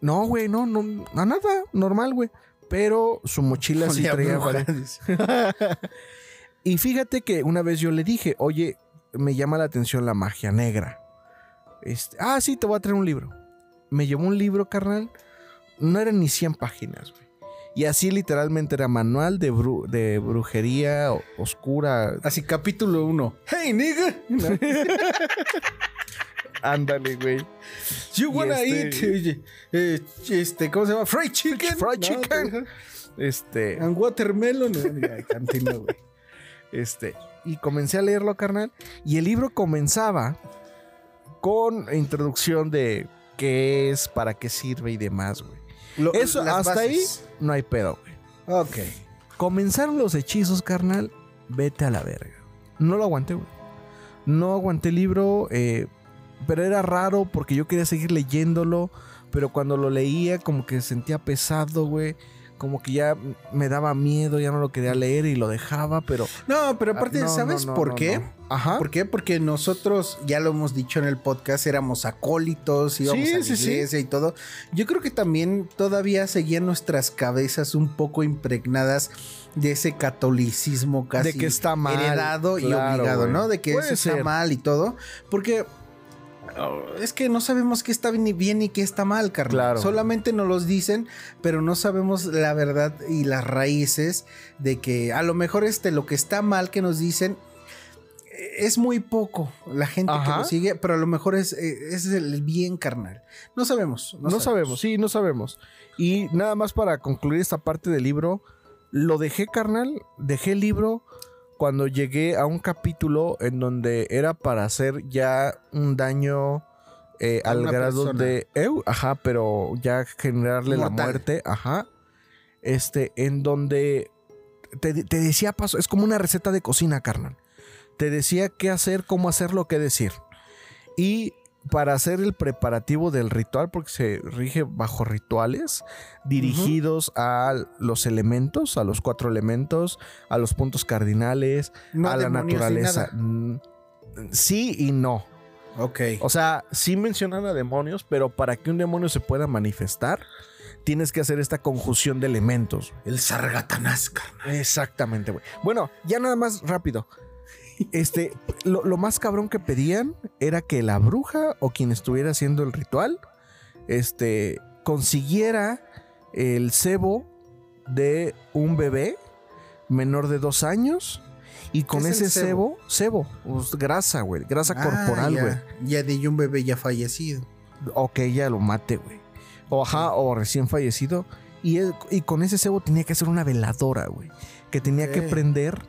No, güey, no, no, a nada, normal, güey. Pero su mochila sí traía. Y fíjate que una vez yo le dije, oye, me llama la atención la magia negra. Este, ah, sí, te voy a traer un libro. Me llevó un libro, carnal. No eran ni 100 páginas, güey. Y así literalmente era manual de, bru- de brujería oscura. Así, capítulo 1. Hey, nigga. Ándale, güey. You wanna este- eat eh, este, ¿cómo se llama? Fried chicken. Fried No, chicken. Este, And watermelon. Ay, cantina, güey. este. Y comencé a leerlo, carnal. Y el libro comenzaba con introducción de qué es, para qué sirve y demás, güey. Lo- Eso, hasta ahí, no hay pedo, güey. Ok. Comenzaron los hechizos, carnal. Vete a la verga. No lo aguanté, güey. No aguanté el libro, eh, pero era raro porque yo quería seguir leyéndolo. Pero cuando lo leía, como que sentía pesado, güey. Como que ya me daba miedo, ya no lo quería leer y lo dejaba, pero. No, pero aparte, Ah, no, ¿sabes no, no, por qué? Ajá. ¿Por qué? Porque nosotros, ya lo hemos dicho en el podcast, éramos acólitos, íbamos Sí, a la sí, sí. iglesia y todo. Yo creo que también todavía seguían nuestras cabezas un poco impregnadas de ese catolicismo casi De que está mal, heredado y obligado. ¿no? De que Puede eso está ser. mal y todo. Porque es que no sabemos qué está bien y qué está mal, carnal. Claro. Solamente nos los dicen, pero no sabemos la verdad y las raíces de que a lo mejor este lo que está mal que nos dicen eh, es muy poco la gente que lo sigue, pero a lo mejor es, eh, es el bien carnal. No sabemos. No, sabemos. sí, no sabemos. Y nada más para concluir esta parte del libro, lo dejé, carnal, dejé el libro cuando llegué a un capítulo en donde era para hacer ya un daño eh, al grado persona. de, eu, ajá, pero ya generarle la muerte, ajá, este, en donde te, te decía paso, es como una receta de cocina, carnal. Te decía qué hacer, cómo hacerlo, qué decir. Y para hacer el preparativo del ritual, porque se rige bajo rituales dirigidos a los elementos, a los cuatro elementos, a los puntos cardinales, No a la naturaleza. Mm, Sí y no. Ok. O sea, sí mencionan a demonios, pero para que un demonio se pueda manifestar, tienes que hacer esta conjunción de elementos. El sargatanás, carnal. Exactamente, güey. Bueno, ya nada más rápido. Este, lo, lo más cabrón que pedían era que la bruja o quien estuviera haciendo el ritual, este, consiguiera el cebo de un bebé menor de dos años y con ¿Qué es el ese cebo? cebo, pues, grasa, güey, grasa Ah, corporal, ya. güey. Ya de un bebé ya fallecido. O que ella lo mate, güey. O ajá, o recién fallecido. Y, él- y con ese cebo tenía que hacer una veladora, güey. Que tenía que prender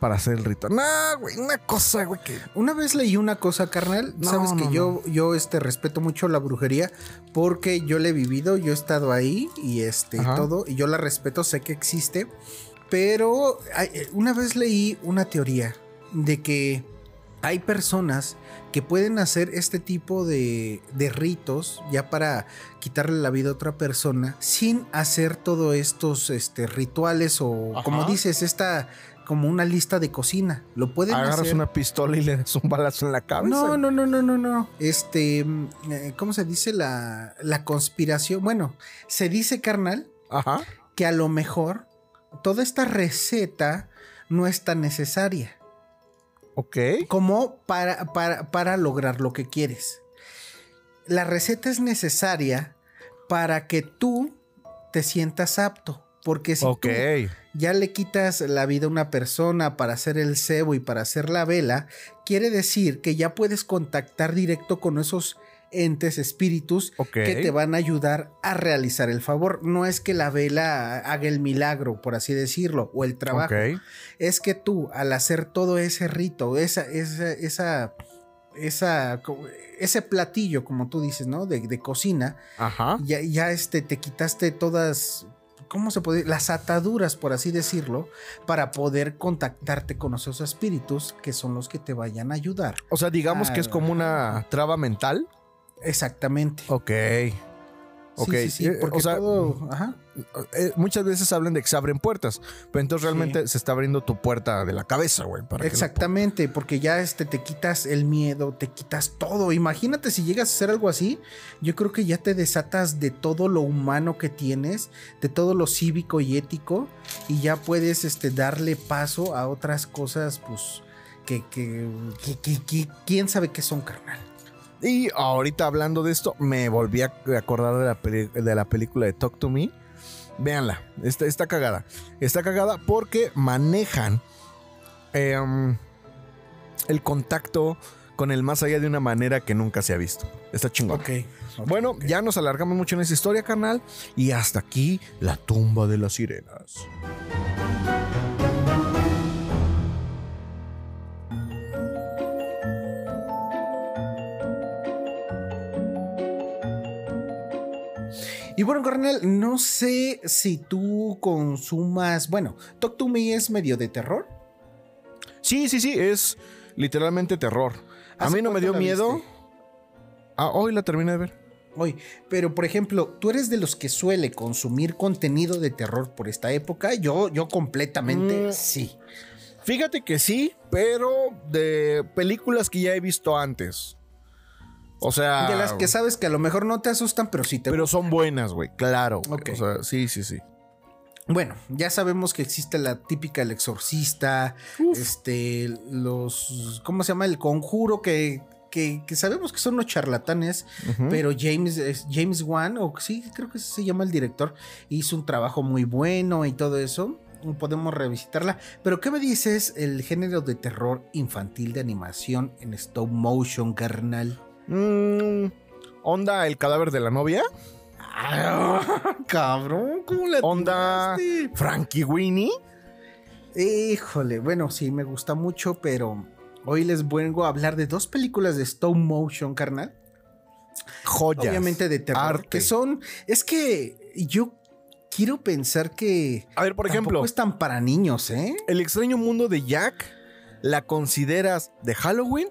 para hacer el ritual. No, güey, una cosa, güey, que. Una vez leí una cosa, carnal. No, Sabes que no, yo, yo este, respeto mucho la brujería porque yo la he vivido, yo he estado ahí y este todo, y yo la respeto, sé que existe. Pero hay- eh, una vez leí una teoría de que hay personas que pueden hacer este tipo de, de ritos ya para quitarle la vida a otra persona sin hacer todos estos este, rituales o, Ajá. como dices, esta como una lista de cocina. Lo pueden Agarras hacer. una pistola y le das un balazo en la cabeza. No, no, no, no, no, no. Este, mm, eh, ¿cómo se dice la, la conspiración? Bueno, se dice, carnal, Ajá. que a lo mejor toda esta receta no es tan necesaria Ok. como para, para, para lograr lo que quieres. La receta es necesaria para que tú te sientas apto. Porque si tú ya le quitas la vida a una persona para hacer el cebo y para hacer la vela, quiere decir que ya puedes contactar directo con esos entes, espíritus que te van a ayudar a realizar el favor. No es que la vela haga el milagro, por así decirlo, o el trabajo. Es que tú, al hacer todo ese rito, esa, esa, esa, esa, ese platillo, como tú dices, ¿no? De, de cocina, Ajá. ya, ya este, te quitaste todas, ¿cómo se puede? Las ataduras, por así decirlo, para poder contactarte con esos espíritus que son los que te vayan a ayudar. O sea, digamos que es como una traba mental. Exactamente. Ok. Ok, Sí, sí, sí, eh, porque o sea, todo, ajá. eh, muchas veces hablan de que se abren puertas, pero entonces realmente se está abriendo tu puerta de la cabeza, güey. para que lo Exactamente, porque ya este te quitas el miedo, te quitas todo. Imagínate si llegas a hacer algo así, yo creo que ya te desatas de todo lo humano que tienes, de todo lo cívico y ético, y ya puedes este, darle paso a otras cosas, pues, que, que, que- que- que- quién sabe qué son, carnal. Y ahorita hablando de esto, me volví a acordar de la, peli- de la película de Talk to Me. Véanla, está, está cagada. Está cagada porque manejan em, el contacto con el más allá de una manera que nunca se ha visto. Está chingón. Bueno, ya nos alargamos mucho en esa historia, carnal. Y hasta aquí la tumba de las sirenas. Y bueno, carnal, no sé si tú consumas, bueno, Talk to Me es medio de terror. Sí, sí, sí, es literalmente terror. A ¿Hace mí no me dio miedo. Ah, hoy la terminé de ver. Oye, pero por ejemplo, tú eres de los que suele consumir contenido de terror por esta época. Yo, yo completamente Mm. sí. Fíjate que sí, pero de películas que ya he visto antes. O sea. De las que sabes que a lo mejor no te asustan, pero sí te. Pero son buenas, güey. Claro. güey. Ok. O sea, sí, sí, sí. Bueno, ya sabemos que existe la típica El Exorcista, este, los, ¿cómo se llama? El Conjuro que, que, que sabemos que son los charlatanes, pero James, es- James Wan, o sí, creo que se llama el director, hizo un trabajo muy bueno y todo eso. Podemos revisitarla. Pero, ¿qué me dices el género de terror infantil de animación en stop motion, carnal? Mm, Onda, el cadáver de la novia. cabrón, ¿cómo la Onda, atinaste? Frankie Winnie. Híjole, bueno, sí, me gusta mucho, pero hoy les vengo a hablar de dos películas de stop motion, carnal. Joyas. Obviamente de terror, arte. que son, es que yo quiero pensar que A ver, por ejemplo, es tan para niños, ¿eh? el extraño mundo de Jack, ¿la consideras de Halloween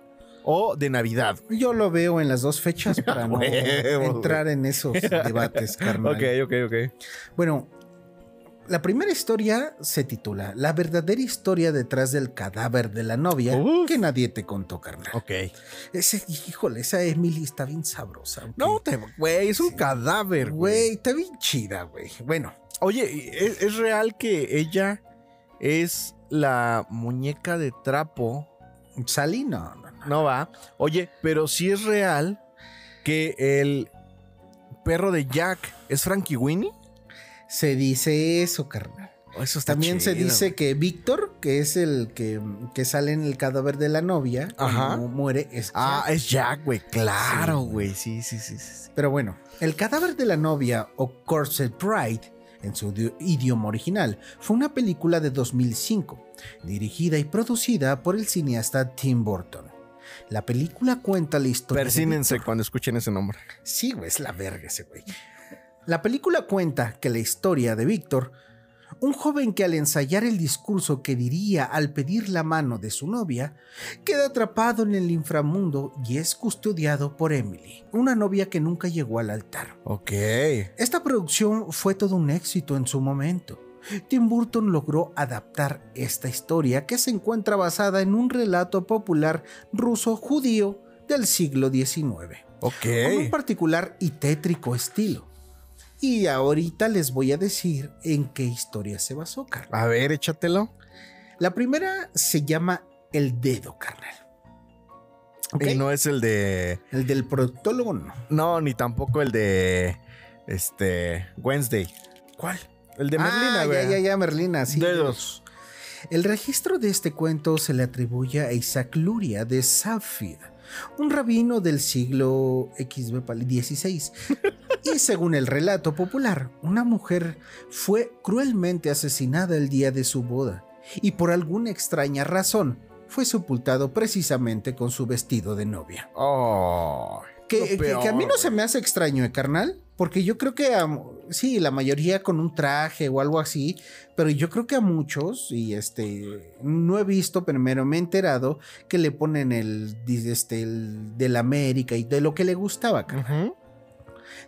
o de Navidad? Yo lo veo en las dos fechas para no entrar en esos debates, carnal. Ok, ok, ok. Bueno, la primera historia se titula La verdadera historia detrás del cadáver de la novia Uf. que nadie te contó, carnal. Ok. Ese, híjole, esa Emily está bien sabrosa. No, te, güey, es un Sí. cadáver, güey, está bien chida, güey. Bueno, Oye, ¿es, es real que ella es la muñeca de trapo? Sally, no, no, va. Oye, pero sí es real que el perro de Jack es Frankie Winnie. Se dice eso, carnal. Eso está También se dice güey. que Víctor, que es el que, que sale en el cadáver de la novia, Ajá. muere, es Ah, Jack. es Jack, güey. Claro, Sí. güey. Sí, sí, sí, sí. Pero bueno, el cadáver de la novia o Corset Bride, en su idi- idioma original, fue una película de 2005, dirigida y producida por el cineasta Tim Burton. La película cuenta la historia. de Persínense cuando escuchen ese nombre. Sí, güey, es la verga ese güey. La película cuenta que la historia de Víctor, un joven que al ensayar el discurso que diría al pedir la mano de su novia, queda atrapado en el inframundo y es custodiado por Emily, una novia que nunca llegó al altar. Ok. Esta producción fue todo un éxito en su momento. Tim Burton logró adaptar esta historia que se encuentra basada en un relato popular ruso judío del siglo XIX Ok. con un particular y tétrico estilo. Y ahorita les voy a decir en qué historia se basó, carnal. A ver, échatelo. La primera se llama El Dedo, carnal. ¿Ok? Y no es el de. El del proctólogo, no. No, ni tampoco el de. Este. Wednesday. ¿Cuál? El de Merlina, ah, ya, ya, ya, Merlina, sí. Dedos. El registro de este cuento se le atribuye a Isaac Luria de Safed, un rabino del siglo XVI. Y según el relato popular, una mujer fue cruelmente asesinada el día de su boda y por alguna extraña razón fue sepultado precisamente con su vestido de novia. Oh. Que, a mí no se me hace extraño, ¿eh, carnal? Porque yo creo que a- sí, la mayoría con un traje o algo así, pero yo creo que a muchos, y este, no he visto, pero me he enterado que le ponen el, este, el del América y de lo que le gustaba, carnal.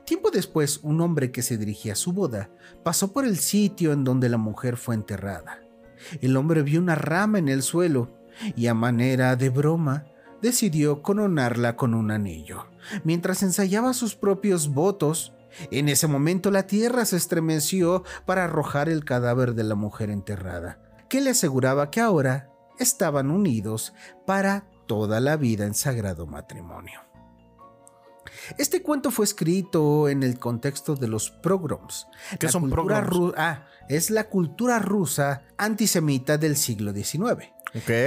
Tiempo después, un hombre que se dirigía a su boda pasó por el sitio en donde la mujer fue enterrada. El hombre vio una rama en el suelo y a manera de broma decidió coronarla con un anillo. Mientras ensayaba sus propios votos, en ese momento la tierra se estremeció para arrojar el cadáver de la mujer enterrada, que le aseguraba que ahora estaban unidos para toda la vida en sagrado matrimonio. Este cuento fue escrito en el contexto de los pogroms. ¿Qué La son pogroms? Ah, es la cultura rusa antisemita del siglo XIX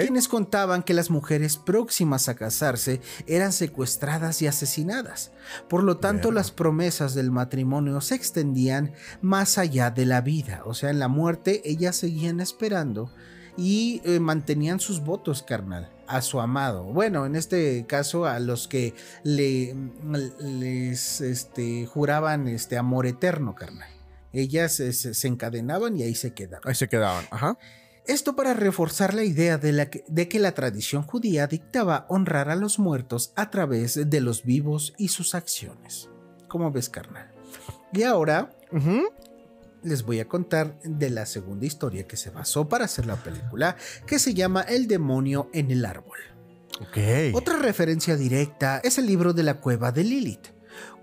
Quienes contaban que las mujeres próximas a casarse eran secuestradas y asesinadas. Por lo tanto, las promesas del matrimonio se extendían más allá de la vida. O sea, en la muerte ellas seguían esperando y eh, mantenían sus votos, carnal, a su amado. Bueno, en este caso, a los que le, les este, juraban este amor eterno, carnal. Ellas eh, se- se encadenaban y ahí se quedaban. Ahí se quedaban. Ajá. Esto para reforzar la idea de, la que, de que la tradición judía dictaba honrar a los muertos a través de los vivos y sus acciones. ¿Cómo ves, carnal? Y ahora les voy a contar de la segunda historia que se basó para hacer la película, que se llama El demonio en el árbol. Ok. Otra referencia directa es el libro de la cueva de Lilith,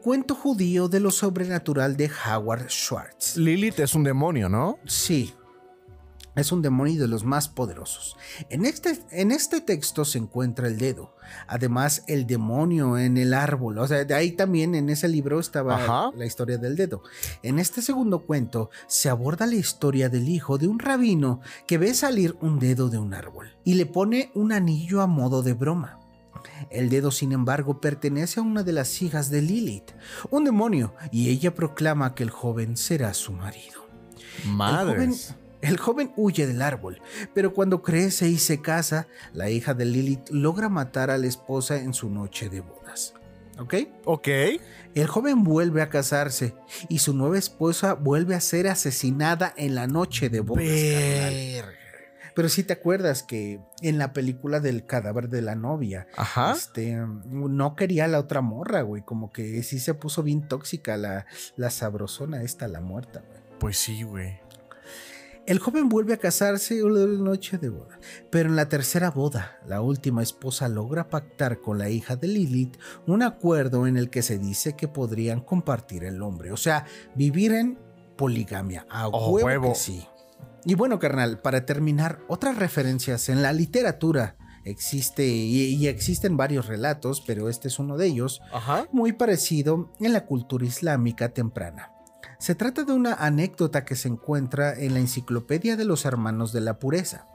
cuento judío de lo sobrenatural de Howard Schwartz. Lilith es un demonio, ¿no? Sí. Es un demonio de los más poderosos. En este, en este texto se encuentra el dedo. Además, el demonio en el árbol. O sea, de ahí también en ese libro estaba Ajá. la historia del dedo. En este segundo cuento se aborda la historia del hijo de un rabino que ve salir un dedo de un árbol y le pone un anillo a modo de broma. El dedo, sin embargo, pertenece a una de las hijas de Lilith, un demonio, y ella proclama que el joven será su marido. El joven, Madres. El joven huye del árbol, pero cuando crece y se casa, la hija de Lilith logra matar a la esposa en su noche de bodas. ¿Ok? Ok. El joven vuelve a casarse y su nueva esposa vuelve a ser asesinada en la noche de bodas. Verga. Pero si te acuerdas que en la película del cadáver de la novia, Ajá. este, no quería a la otra morra, güey. Como que sí se puso bien tóxica la, la sabrosona esta, la muerta, güey. Pues sí, güey. El joven vuelve a casarse la noche de boda, pero en la tercera boda, la última esposa logra pactar con la hija de Lilith un acuerdo en el que se dice que podrían compartir el hombre, o sea, vivir en poligamia. A Oh, huevo, huevo. que sí. Y bueno, carnal, para terminar, otras referencias en la literatura existe y, y existen varios relatos, pero este es uno de ellos Ajá. muy parecido en la cultura islámica temprana. Se trata de una anécdota que se encuentra en la Enciclopedia de los Hermanos de la Pureza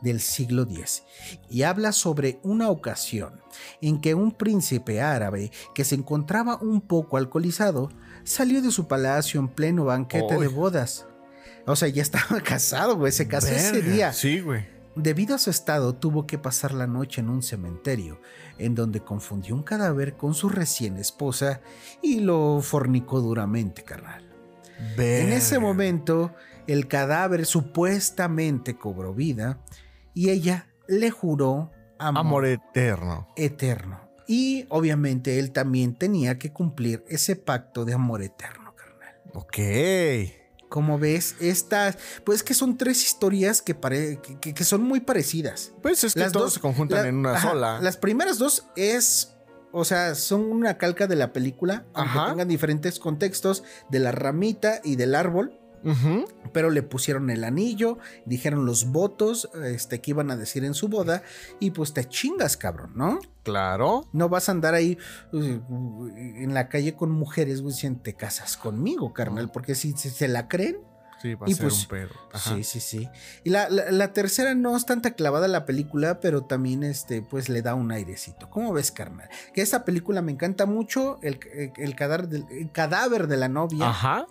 del siglo X y habla sobre una ocasión en que un príncipe árabe que se encontraba un poco alcoholizado salió de su palacio en pleno banquete de bodas. O sea, ya estaba casado, güey, se casó ese día. Sí, güey. Debido a su estado, tuvo que pasar la noche en un cementerio, en donde confundió un cadáver con su recién esposa y lo fornicó duramente, carnal. En ese momento, el cadáver supuestamente cobró vida y ella le juró amor, Amor eterno. eterno. Y obviamente él también tenía que cumplir ese pacto de amor eterno, carnal. Ok. Como ves, estas, pues que son tres historias que, pare- que- que- son muy parecidas. Pues es que Las dos- se conjuntan La- en una ajá, sola. Las primeras dos es, o sea, son una calca de la película, aunque Ajá. tengan diferentes contextos de la ramita y del árbol, pero le pusieron el anillo, dijeron los votos este, que iban a decir en su boda y pues te chingas, cabrón, ¿no? Claro. No vas a andar ahí en la calle con mujeres, güey, diciendo, te casas conmigo, carnal, porque si, si se la creen, Sí, va a Y ser pues, un pedo. Ajá. Sí, sí, sí. Y la, la- la tercera no es tanta clavada la película, pero también este, pues le da un airecito. ¿Cómo ves, carnal? Que esta película me encanta mucho. El, el- el cadáver, del, el cadáver de la novia. Ajá.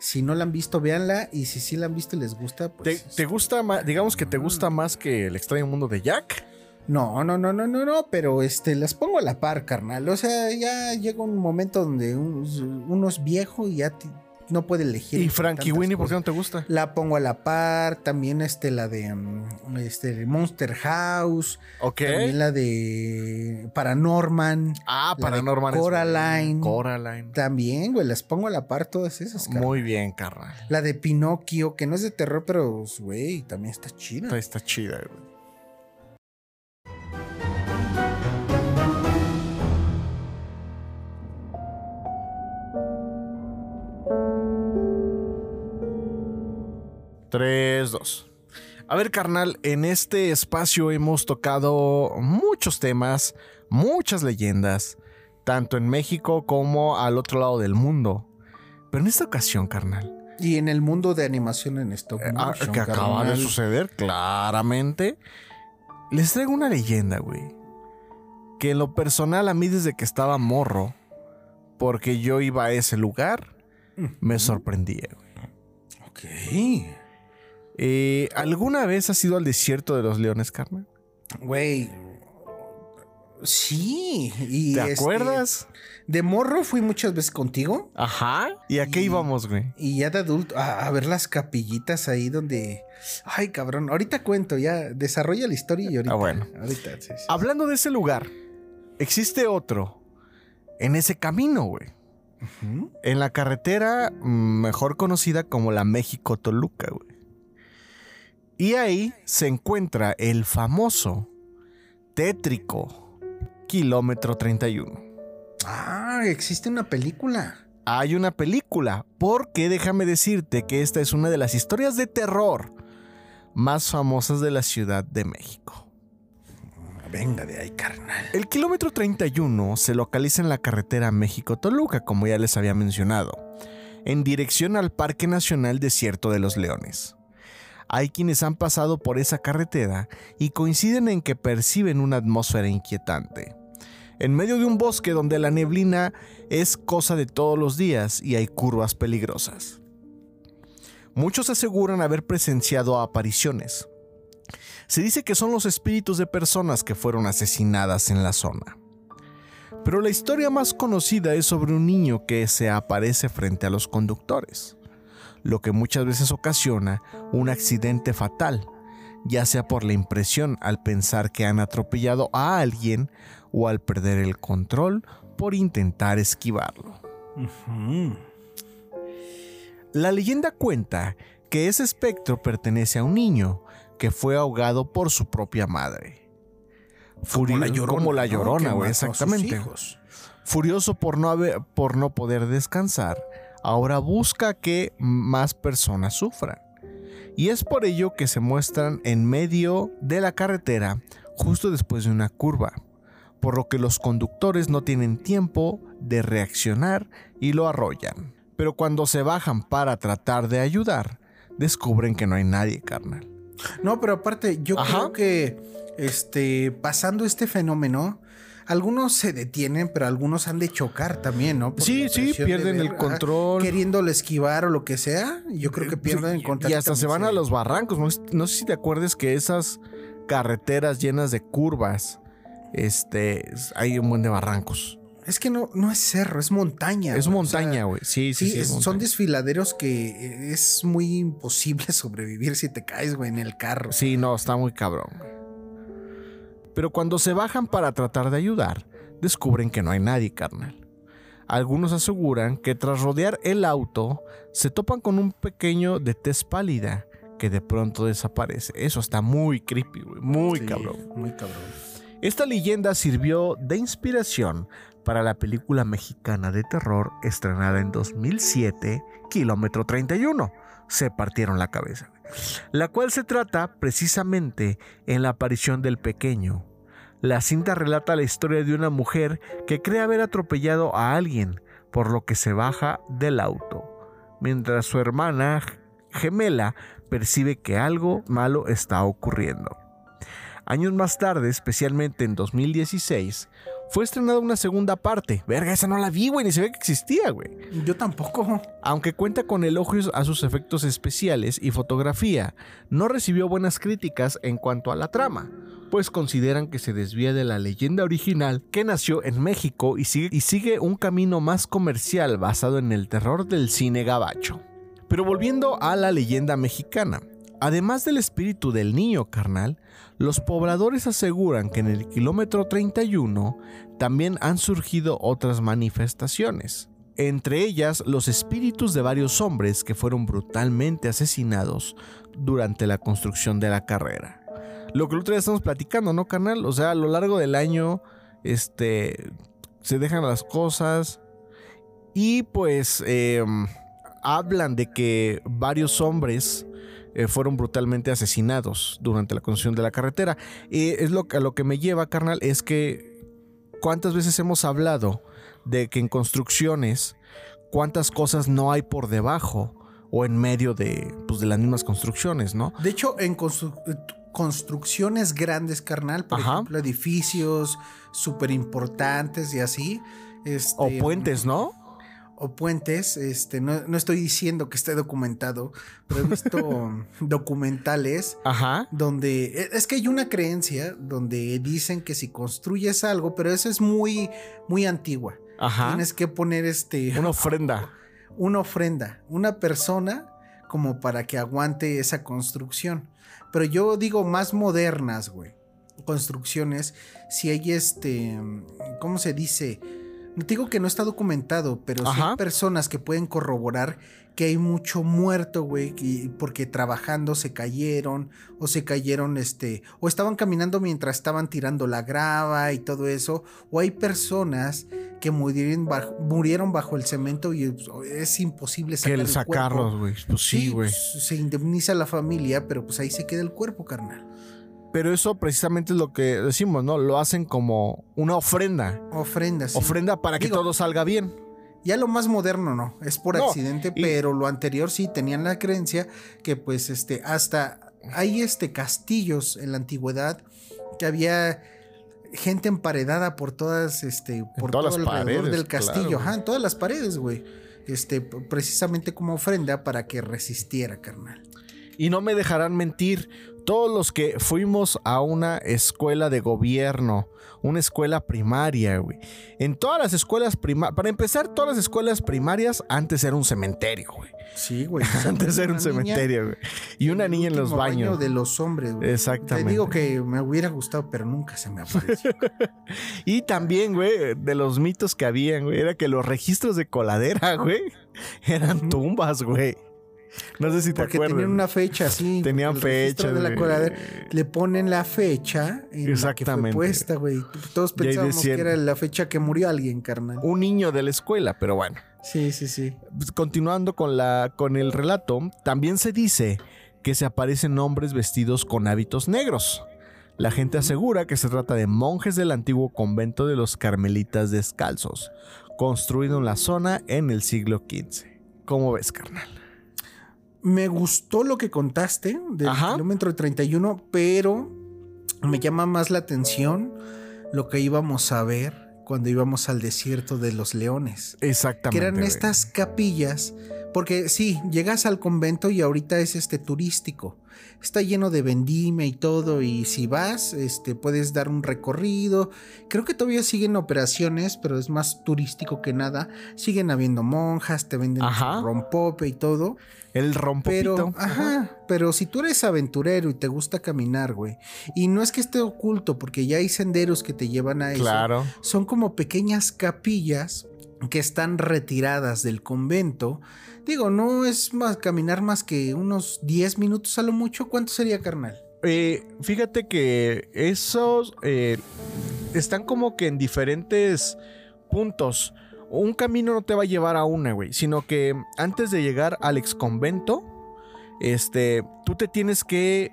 Si no la han visto, véanla. Y si sí la han visto y les gusta, ¿Te, pues. te gusta más, digamos que te gusta más que el extraño mundo de Jack? No, no, no, no, no, no, pero este, las pongo a la par, carnal. O sea, ya llega un momento donde un- uno es viejo y ya ti- no puede elegir. ¿Y Frankie Winnie por qué no te gusta? La pongo a la par, también este, la de mm, este, Monster House, Ok. también la de Paranorman, Ah, es Coraline. Coraline. también, güey, las pongo a la par todas esas. carnal. Muy bien, carnal. La de Pinocchio, que no es de terror, pero, güey, también está chida. Está, está chida, güey. Tres, dos. A ver, carnal, en este espacio hemos tocado muchos temas, muchas leyendas, tanto en México como al otro lado del mundo. Pero en esta ocasión, carnal, Y en el mundo de animación en stop eh, ah, motion, que acaba de suceder, claramente. Les traigo una leyenda, güey. Que en lo personal a mí desde que estaba morro, porque yo iba a ese lugar, me sorprendía, güey. Ok. Eh, ¿Alguna vez has ido al desierto de los leones, carnal? Güey. Sí. Y ¿Te este, acuerdas? de morro fui muchas veces contigo. Ajá. ¿Y a qué Y- íbamos, güey? Y ya de adulto, a, a ver las capillitas ahí donde. Ay, cabrón. Ahorita cuento, ya desarrolla la historia y ahorita. Ah, bueno. Ahorita, sí, sí. Hablando de ese lugar, existe otro en ese camino, güey. En la carretera mm, mejor conocida como la México-Toluca, güey. Y ahí se encuentra el famoso, tétrico, kilómetro 31. Ah, existe una película. Hay una película, porque déjame decirte que esta es una de las historias de terror más famosas de la Ciudad de México. Venga de ahí, carnal. El kilómetro 31 se localiza en la carretera México-Toluca, como ya les había mencionado, en dirección al Parque Nacional Desierto de los Leones. Hay quienes han pasado por esa carretera y coinciden en que perciben una atmósfera inquietante. En medio de un bosque donde la neblina es cosa de todos los días y hay curvas peligrosas. Muchos aseguran haber presenciado apariciones, se dice que son los espíritus de personas que fueron asesinadas en la zona. Pero la historia más conocida es sobre un niño que se aparece frente a los conductores, lo que muchas veces ocasiona un accidente fatal, ya sea por la impresión al pensar que han atropellado a alguien o al perder el control por intentar esquivarlo. La leyenda cuenta que ese espectro pertenece a un niño que fue ahogado por su propia madre. Furio- Como la llorona, exactamente. Furioso por no, haber- por no poder descansar, ahora busca que más personas sufran. Y es por ello que se muestran en medio de la carretera justo después de una curva, por lo que los conductores no tienen tiempo de reaccionar y lo arrollan. Pero cuando se bajan para tratar de ayudar, descubren que no hay nadie, carnal. No, pero aparte, yo Ajá. creo que este, pasando este fenómeno, algunos se detienen, pero algunos han de chocar también, ¿no? Por Sí, sí, pierden el ajá, control. queriéndolo esquivar o lo que sea. Yo creo que pierden Sí, contacto. Y hasta se van a los barrancos. No, no sé si te acuerdas que esas carreteras llenas de curvas, este, hay un buen de barrancos. Es que no, no es cerro, es montaña. es güey, o montaña, sea, güey. Sí, sí, Sí, sí. es es- son desfiladeros que eh, es muy imposible sobrevivir si te caes, güey, en el carro. Sí, no, está muy cabrón. güey. Pero cuando se bajan para tratar de ayudar, descubren que no hay nadie, carnal. Algunos aseguran que tras rodear el auto, se topan con un pequeño de tez pálida que de pronto desaparece. Eso está muy creepy, güey. Muy Sí, cabrón. Muy cabrón. Esta leyenda sirvió de inspiración para la película mexicana de terror estrenada en 2007, Kilómetro 31. Se partieron la cabeza. La cual se trata precisamente en la aparición del pequeño. La cinta relata la historia de una mujer que cree haber atropellado a alguien, por lo que se baja del auto, mientras su hermana gemela percibe que algo malo está ocurriendo. Años más tarde, especialmente en 2016, fue estrenada una segunda parte. Verga, esa no la vi, güey, ni se ve que existía, güey. Yo tampoco. Aunque cuenta con elogios a sus efectos especiales y fotografía, no recibió buenas críticas en cuanto a la trama, pues consideran que se desvía de la leyenda original que nació en México y sigue, y sigue un camino más comercial basado en el terror del cine gabacho. Pero volviendo a la leyenda mexicana, además del espíritu del niño carnal, los pobladores aseguran que en el kilómetro 31 también han surgido otras manifestaciones, entre ellas los espíritus de varios hombres que fueron brutalmente asesinados durante la construcción de la carrera. Lo que el otro día estamos platicando, ¿no, carnal? O sea, a lo largo del año, este, se dejan las cosas y pues em, hablan de que varios hombres eh, fueron brutalmente asesinados durante la construcción de la carretera. Y es lo, a lo que me lleva, carnal, es que cuántas veces hemos hablado de que en construcciones, cuántas cosas no hay por debajo o en medio de, pues, de las mismas construcciones, ¿no? De hecho, en constru- construcciones grandes, carnal, por Ajá. ejemplo, edificios súper importantes y así. este, O puentes, ¿no? O puentes, este, no, no estoy diciendo que esté documentado, pero he visto documentales Ajá. donde e- es que hay una creencia donde dicen que si construyes algo, pero esa es muy muy antigua. Ajá. Tienes que poner este Una ofrenda. una ofrenda, una persona como para que aguante esa construcción. Pero yo digo más modernas, güey. Construcciones, si hay este, ¿cómo se dice? Digo que no está documentado, pero sí hay personas que pueden corroborar que hay mucho muerto, güey, que- porque trabajando se cayeron o se cayeron, este, o estaban caminando mientras estaban tirando la grava y todo eso, o hay personas que murieron bajo, murieron bajo el cemento y pues, es imposible Que sacar el el sacarlos, güey. Pues sí, güey. pues, se indemniza a la familia, pero pues ahí se queda el cuerpo, carnal. Pero eso precisamente es lo que decimos, ¿no? Lo hacen como una ofrenda. Ofrendas. sí. Ofrenda para que todo salga bien. Ya lo más moderno no, es por No, accidente, y- pero lo anterior sí tenían la creencia que pues este hasta hay este castillos en la antigüedad que había gente emparedada por todas este por todas todo las alrededor paredes, del castillo, claro, ajá, güey. en todas las paredes, güey. Este precisamente como ofrenda para que resistiera, carnal. Y no me dejarán mentir, todos los que fuimos a una escuela de gobierno, una escuela primaria, güey. En todas las escuelas primarias, para empezar, todas las escuelas primarias antes era un cementerio, güey. Sí, güey. Antes era un cementerio, güey. Y una niña en los último baño baños. de los hombres, güey. Exactamente. Te digo que me hubiera gustado, pero nunca se me apareció. Y también, güey, de los mitos que habían, güey, era que los registros de coladera, güey, eran tumbas, güey. No sé si te Porque acuerdas. tenían una fecha, sí. Tenían fecha, de la güey. coladera. Le ponen la fecha en la que Exactamente. fue puesta, güey. Todos pensábamos decían- que era la fecha que murió alguien, carnal. Un niño de la escuela, pero bueno. Sí, sí, sí. Pues, Continuando con, la, con el relato, también se dice que se aparecen hombres vestidos con hábitos negros. La gente asegura que se trata de monjes del antiguo convento de los Carmelitas Descalzos, construido en la zona en el siglo XV. ¿Cómo ves, carnal? Me gustó lo que contaste del Ajá. kilómetro 31, pero me llama más la atención lo que íbamos a ver cuando íbamos al desierto de los leones. Exactamente. que eran estas capillas, porque sí, llegas al convento y ahorita es este turístico. Está lleno de vendime y todo y si vas, este puedes dar un recorrido. Creo que todavía siguen operaciones, pero es más turístico que nada. Siguen habiendo monjas, te venden Ajá. rompope y todo, El rompopito. pero ajá, pero si tú eres aventurero y te gusta caminar, güey, y no es que esté oculto porque ya hay senderos que te llevan a eso Claro. son como pequeñas capillas que están retiradas del convento. Digo, no es más caminar más que unos 10 minutos a lo mucho. ¿Cuánto sería, carnal? Eh, fíjate que esos eh, están como que en diferentes puntos. Un camino no te va a llevar a una, güey, sino que antes de llegar al ex convento, este, tú te tienes que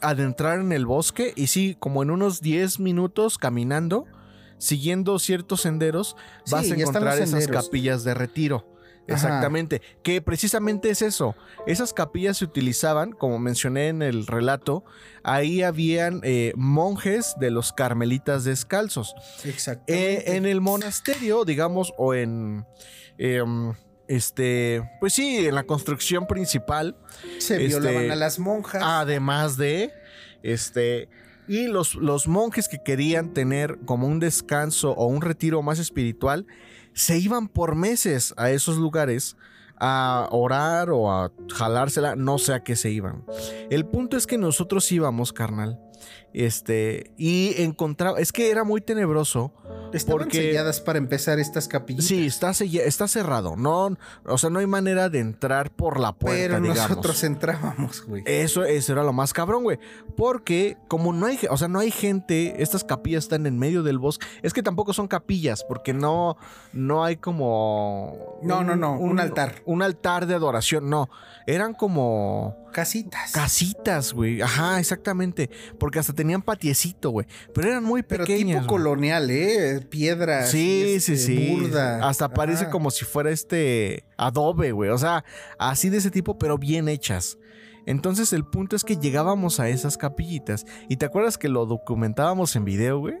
adentrar en el bosque y sí, como en unos 10 minutos caminando, siguiendo ciertos senderos, vas a encontrar esas capillas de retiro. Exactamente. Que precisamente es eso. Esas capillas se utilizaban, como mencioné en el relato, ahí habían eh, monjes de los carmelitas descalzos. Exactamente. Eh, en el monasterio, digamos, o en. em, este. Pues sí, en la construcción principal. Se este, violaban a las monjas. Además de. Este. Y los, los monjes que querían tener como un descanso o un retiro más espiritual se iban por meses a esos lugares a orar o a jalársela, no sé a qué se iban. El punto es que nosotros íbamos, carnal. Este, y encontraba, es que era muy tenebroso. Estaban porque- selladas para empezar estas capillitas. Sí, está, sella- está cerrado. No, o sea, no hay manera de entrar por la puerta, pero digamos. nosotros entrábamos, güey. Eso, eso era lo más cabrón, güey. Porque como no hay, o sea, no hay gente, estas capillas están en medio del bosque. Es que tampoco son capillas, porque no, no hay como... No, no, no, un altar. Un altar de adoración, no. Eran como Casitas. casitas, güey. Ajá, exactamente. Porque hasta tenían patiecito, güey. Pero eran muy pero pequeñas. tipo güey. colonial, ¿eh? Piedra. Sí, así, sí, este, sí. Burda. Hasta parece como si fuera este adobe, güey. O sea, así de ese tipo, pero bien hechas. Entonces el punto es que llegábamos a esas capillitas. ¿Y te acuerdas que lo documentábamos en video, güey?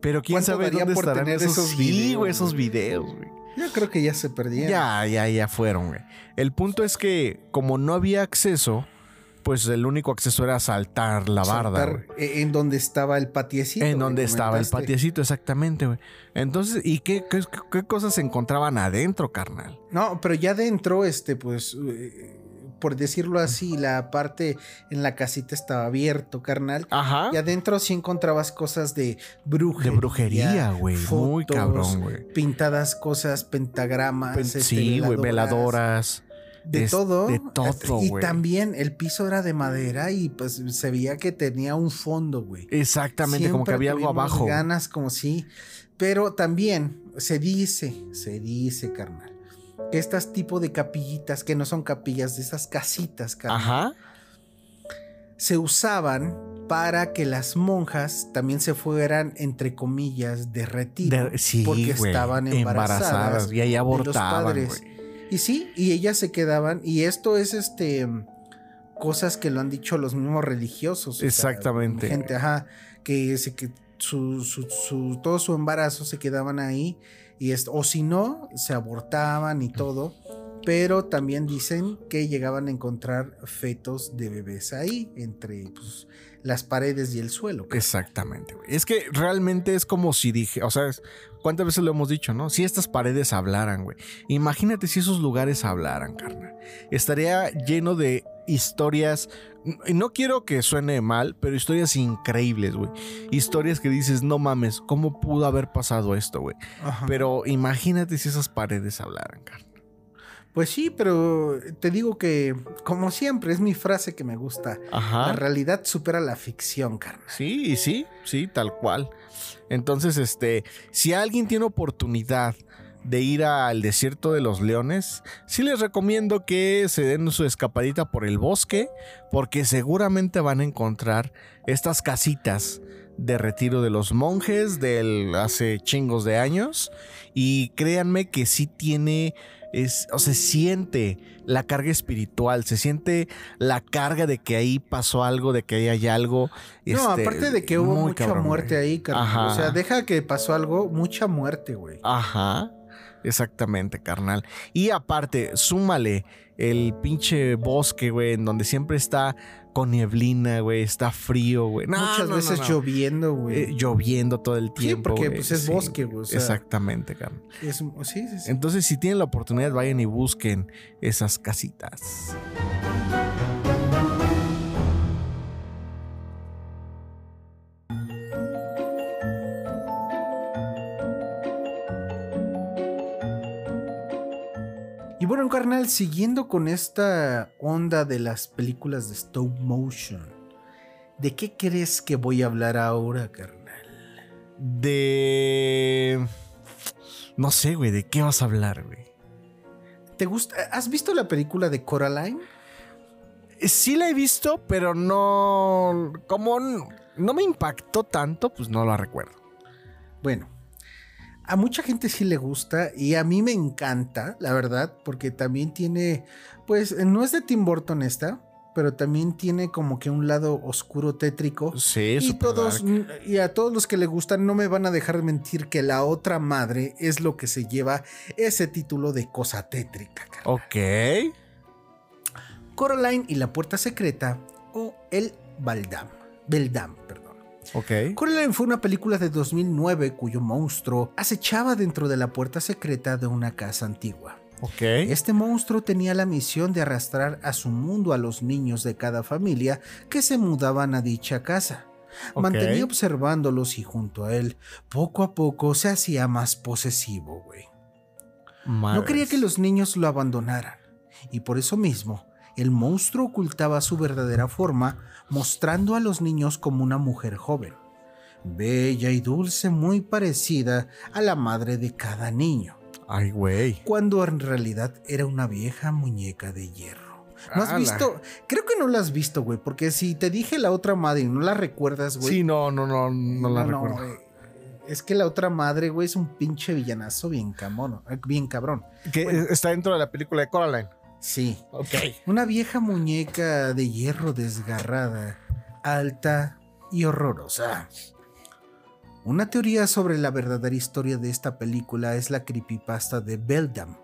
Pero quién ¿Cuánto sabe dónde por estarán tener esos, esos sí, videos, güey, esos videos, güey. Yo creo que ya se perdían. Ya, ya, ya fueron, güey. El punto es que como no había acceso, pues el único acceso era saltar la barda, Saltar, eh, En donde estaba el patiecito. En donde estaba el patiecito, exactamente, güey. Entonces, ¿y qué, qué, qué cosas se encontraban adentro, carnal? No, pero ya dentro, este, pues, eh, por decirlo así, la parte en la casita estaba abierto, carnal. Ajá. Y adentro sí encontrabas cosas de brujería. De brujería, güey. Muy cabrón, güey. Pintadas cosas, pentagramas. Pen- este, Sí, güey, veladoras. De Es- todo. de todo, Y también el piso era de madera y pues se veía que tenía un fondo, güey. Exactamente, como que había algo abajo. ganas como sí. Pero también se dice, se dice, carnal, estas tipo de capillitas, que no son capillas, de esas casitas, Ajá. se usaban para que las monjas también se fueran, entre comillas, de retiro. De- sí, porque estaban embarazadas. y ahí de los abortaban, padres. güey. Y sí, y ellas se quedaban, y esto es este cosas que lo han dicho los mismos religiosos. o sea, Exactamente. gente, ajá, que se que su, su- su- todo su embarazo se quedaban ahí, y esto, o si no, se abortaban y todo. Pero también dicen que llegaban a encontrar fetos de bebés ahí, entre pues, las paredes y el suelo. Exactamente. Es que realmente es como si dije, o sea, ¿cuántas veces lo hemos dicho, no? Si estas paredes hablaran, güey. Imagínate si esos lugares hablaran, carnal. Estaría lleno de historias, y no quiero que suene mal, pero historias increíbles, güey. Historias que dices, no mames, ¿cómo pudo haber pasado esto, güey? Pero imagínate si esas paredes hablaran, carnal. Pues sí, pero te digo que, como siempre, es mi frase que me gusta. La Ajá. realidad supera la ficción, carnal. Sí, sí, sí, tal cual. Entonces, este, si alguien tiene oportunidad de ir al desierto de los leones, sí les recomiendo que se den su escapadita por el bosque, porque seguramente van a encontrar estas casitas de retiro de los monjes del hace chingos de años y créanme que sí tiene es o se siente la carga espiritual, se siente la carga de que ahí pasó algo, de que ahí hay algo. no, este, aparte de que hubo mucha cabrón, muerte güey. ahí. Ajá. O sea, deja que pasó algo, mucha muerte, güey. Ajá, exactamente, carnal. Y aparte, súmale el pinche bosque, güey, en donde siempre está con nieblina, güey, está frío, güey. No, Muchas no, veces no. lloviendo, güey. Eh, lloviendo todo el Sí, tiempo. porque, güey, pues, es bosque, güey, o sea. Exactamente, carnal. Es- sí, sí, sí. Entonces, si tienen la oportunidad, vayan y busquen esas casitas. Y bueno, carnal, siguiendo con esta onda de las películas de stop motion, ¿de qué crees que voy a hablar ahora, carnal? De. No sé, güey, ¿de qué vas a hablar, güey? ¿Te gusta? ¿Has visto la película de Coraline? Eh, Sí la he visto, pero no. Como no me impactó tanto, pues no la recuerdo. Bueno, A mucha gente sí le gusta y a mí me encanta, la verdad, porque también tiene, pues no es de Tim Burton esta, pero también tiene como que un lado oscuro tétrico. Sí, Y todos, dark. y a todos los que le gustan, no me van a dejar mentir que la otra madre es lo que se lleva ese título de cosa tétrica. carnal. Ok. Coraline y la puerta secreta o el Baldam. Beldam. Ok. Coraline fue una película de 2009 cuyo monstruo acechaba dentro de la puerta secreta de una casa antigua. Este monstruo tenía la misión de arrastrar a su mundo a los niños de cada familia que se mudaban a dicha casa. Mantenía observándolos y junto a él, poco a poco se hacía más posesivo, güey. No quería que los niños lo abandonaran, y por eso mismo, el monstruo ocultaba su verdadera forma, mostrando a los niños como una mujer joven, bella y dulce, muy parecida a la madre de cada niño, Ay, güey. cuando en realidad era una vieja muñeca de hierro. ¿No has Ala. visto? Creo que no la has visto, güey, porque si te dije la otra madre y no la recuerdas, güey. Sí, no, no, no, no la recuerdo. güey. Es que la otra madre, güey, es un pinche villanazo bien camono, eh, bien cabrón. Que está dentro de la película de Coraline. Sí. Ok. Una vieja muñeca de hierro desgarrada, alta y horrorosa. Una teoría sobre la verdadera historia de esta película es la creepypasta de Beldam.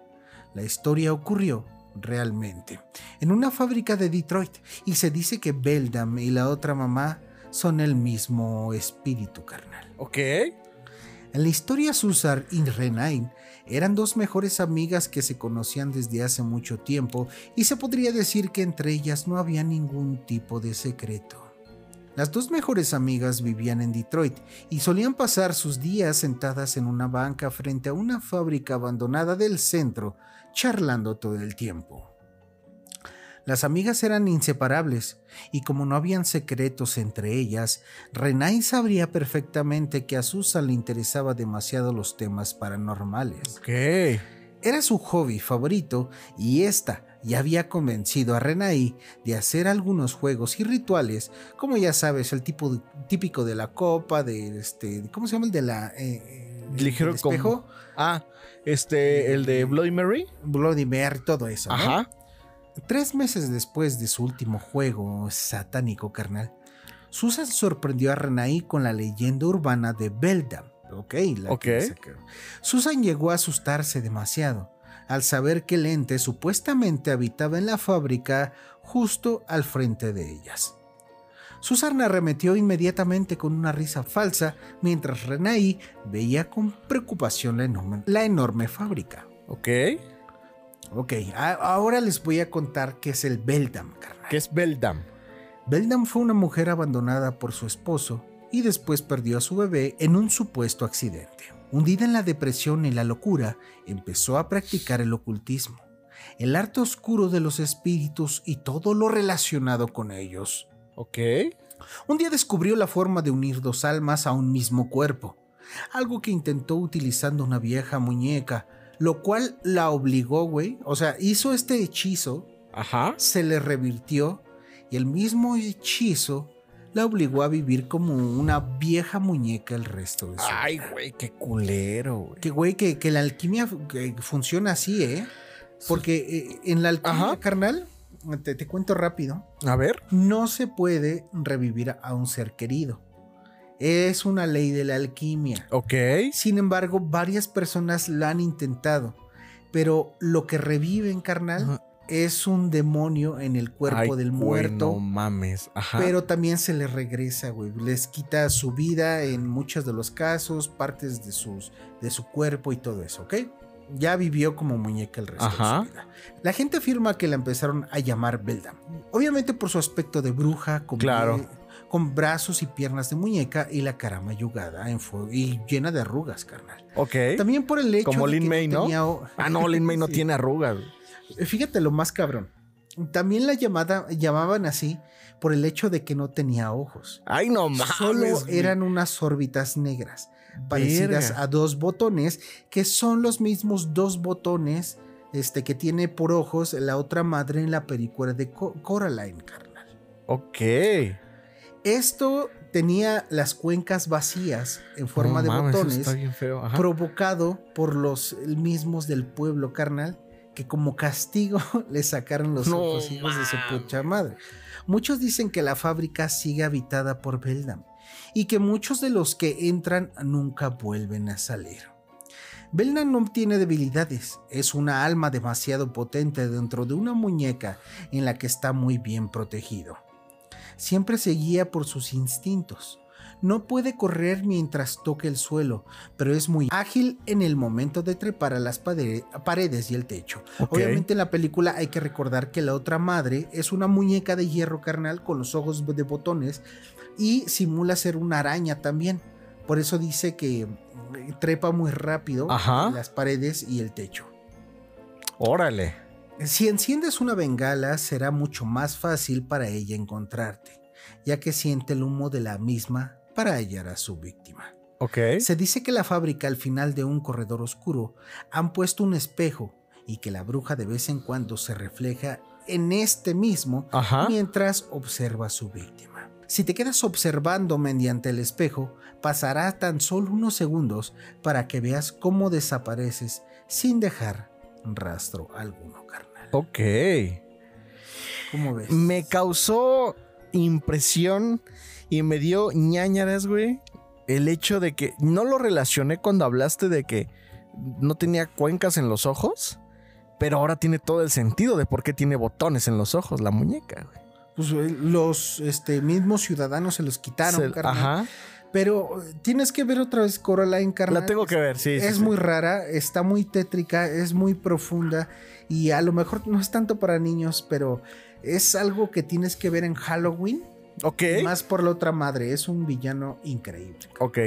La historia ocurrió realmente en una fábrica de Detroit y se dice que Beldam y la otra mamá son el mismo espíritu carnal. Ok. En la historia, Susar y Renain eran dos mejores amigas que se conocían desde hace mucho tiempo y se podría decir que entre ellas no había ningún tipo de secreto. Las dos mejores amigas vivían en Detroit y solían pasar sus días sentadas en una banca frente a una fábrica abandonada del centro, charlando todo el tiempo. Las amigas eran inseparables, y como no habían secretos entre ellas, Renai sabría perfectamente que a Susan le interesaba demasiado los temas paranormales. Ok. Era su hobby favorito, y esta ya había convencido a Renai de hacer algunos juegos y rituales, como ya sabes, el tipo típico de la copa, de este, ¿cómo se llama el de la eh, eh, el Ligero espejo? como- Ah, este, el de Bloody Mary. Bloody Mary, todo eso. ¿no? Tres meses después de su último juego satánico carnal, Susan sorprendió a Renai con la leyenda urbana de Beldam. Ok, la Ok. que sacó. Susan llegó a asustarse demasiado al saber que el ente supuestamente habitaba en la fábrica justo al frente de ellas. Susan arremetió inmediatamente con una risa falsa mientras Renai veía con preocupación la enorme, la enorme fábrica. Ok. Ok, a- ahora les voy a contar qué es el Beldam, carnal. Que es Beldam. Beldam fue una mujer abandonada por su esposo y después perdió a su bebé en un supuesto accidente. Hundida en la depresión y la locura, empezó a practicar el ocultismo, el arte oscuro de los espíritus y todo lo relacionado con ellos. Ok. Un día descubrió la forma de unir dos almas a un mismo cuerpo, algo que intentó utilizando una vieja muñeca, lo cual la obligó, güey, o sea, hizo este hechizo Ajá. se le revirtió y el mismo hechizo la obligó a vivir como una vieja muñeca el resto de su Ay, vida. güey, qué culero, güey. Que güey, que, que la alquimia que funciona así, ¿eh? Porque eh, en la alquimia, Ajá. carnal, te, te cuento rápido, A ver. no se puede revivir a un ser querido. Es una ley de la alquimia. Ok. Sin embargo, varias personas la han intentado, pero lo que reviven, carnal, Ajá. es un demonio en el cuerpo Ay, del güey, muerto. no mames. Ajá. Pero también se les regresa, güey. Les quita su vida en muchos de los casos, partes de, sus, de su cuerpo y todo eso, ¿ok? Ya vivió como muñeca el resto Ajá. de su vida. La gente afirma que la empezaron a llamar Beldam. Obviamente por su aspecto de bruja, con, Claro. Con brazos y piernas de muñeca y la cara mayugada en fuego y llena de arrugas, carnal. ok. También por el hecho Como de Lin que May, ¿no? tenía Ah, no, Lin May no Sí. tiene arrugas. Fíjate lo más cabrón. También la llamada, llamaban así por el hecho de que no tenía ojos. Ay, no mames. Solo eran unas órbitas negras, parecidas Verga. a dos botones, que son los mismos dos botones este, que tiene por ojos la otra madre en la película de Co- Coraline, carnal. Ok. Esto tenía las cuencas vacías en forma de botones, feo. Provocado por los mismos del pueblo carnal, que como castigo le sacaron los No ojos hijos de su pucha madre. Muchos dicen que la fábrica sigue habitada por Beldam y que muchos de los que entran nunca vuelven a salir. Belnan no tiene debilidades, es una alma demasiado potente dentro de una muñeca en la que está muy bien protegido. Siempre se guía por sus instintos. No puede correr mientras toque el suelo, pero es muy ágil en el momento de trepar a las paredes y el techo. Obviamente en la película hay que recordar que la otra madre es una muñeca de hierro carnal con los ojos de botones y simula ser una araña también. Por eso dice que mm, trepa muy rápido Ajá. las paredes y el techo. Órale. Si enciendes una bengala será mucho más fácil para ella encontrarte, ya que siente el humo de la misma para hallar a su víctima. Ok. Se dice que la fábrica al final de un corredor oscuro han puesto un espejo y que la bruja de vez en cuando se refleja en este mismo Ajá. mientras observa a su víctima. Si te quedas observando mediante el espejo, pasará tan solo unos segundos para que veas cómo desapareces sin dejar rastro alguno, carnal. Ok. ¿Cómo ves? Me causó impresión y me dio ñañaras, güey. El hecho de que no lo relacioné cuando hablaste de que no tenía cuencas en los ojos, pero ahora tiene todo el sentido de por qué tiene botones en los ojos la muñeca, güey. Pues, los este, mismos ciudadanos se los quitaron, Se- carnal. Ajá. Pero eh, tienes que ver otra vez Coraline, carnal. La tengo que ver, sí. es sí. muy rara, está muy tétrica, es muy profunda y a lo mejor no es tanto para niños, pero es algo que tienes que ver en Halloween, Ok. más por la otra madre, es un villano increíble. Ok.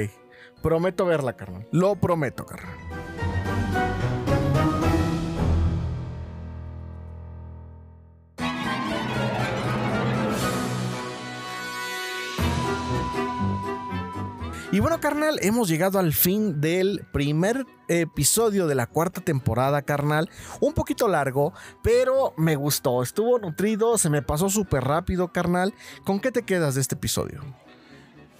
Prometo verla, carnal. Lo prometo, carnal. Y bueno, carnal, hemos llegado al fin del primer episodio de la cuarta temporada, carnal. Un poquito largo, pero me gustó. Estuvo nutrido, se me pasó súper rápido, carnal. ¿Con qué te quedas de este episodio?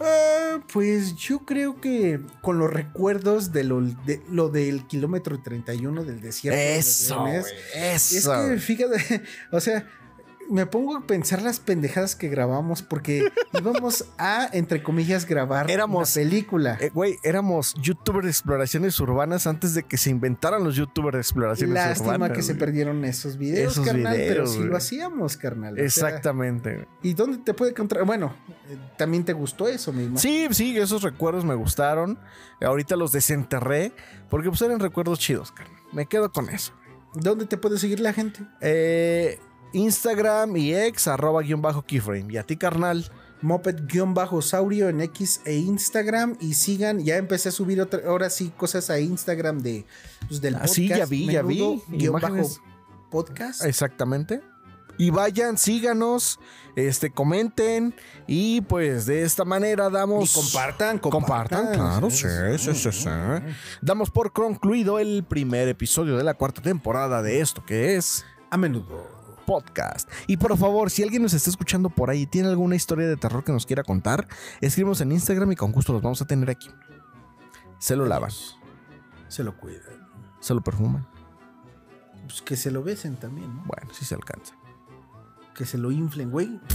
Ah, pues yo creo que con los recuerdos de lo, de lo del kilómetro 31 del desierto. de Eso, Leones, güey, Es eso. que fíjate, o sea, me pongo a pensar las pendejadas que grabamos porque íbamos a, entre comillas, grabar Éramos- una película. Eh, Güey, éramos youtubers de exploraciones urbanas antes de que se inventaran los youtubers de exploraciones Lástima urbanas. que se perdieron esos videos, Esos carnal, pero sí lo hacíamos, carnal. o sea, Exactamente. ¿Y dónde te puede encontrar? Bueno, eh, también te gustó eso mismo. Sí, sí, esos recuerdos me gustaron. Ahorita los desenterré porque pues eran recuerdos chidos, carnal. Me quedo con eso. ¿Dónde te puede seguir la gente? Eh, Instagram y ex arroba guion bajo keyframe. Y a ti, carnal. Moped-saurio en X e Instagram y sigan, ya empecé a subir otra, ahora sí cosas a Instagram de pues, del Ah, podcast. sí, ya vi, ya vi. Guión bajo podcast. Exactamente. Y vayan, síganos, este, comenten y pues de esta manera damos... Y compartan, Compartan, claro, sí, sí, sí, sí. Damos por concluido el primer episodio de la cuarta temporada de esto que es A menudo. Podcast. Y por favor, si alguien nos está escuchando por ahí y tiene alguna historia de terror que nos quiera contar, escríbenos en Instagram y con gusto los vamos a tener aquí. Se lo lavan, Se lo cuidan. se lo perfuman. Pues que se lo besen también, ¿no? Bueno, si se alcanza. Que se lo inflen, güey.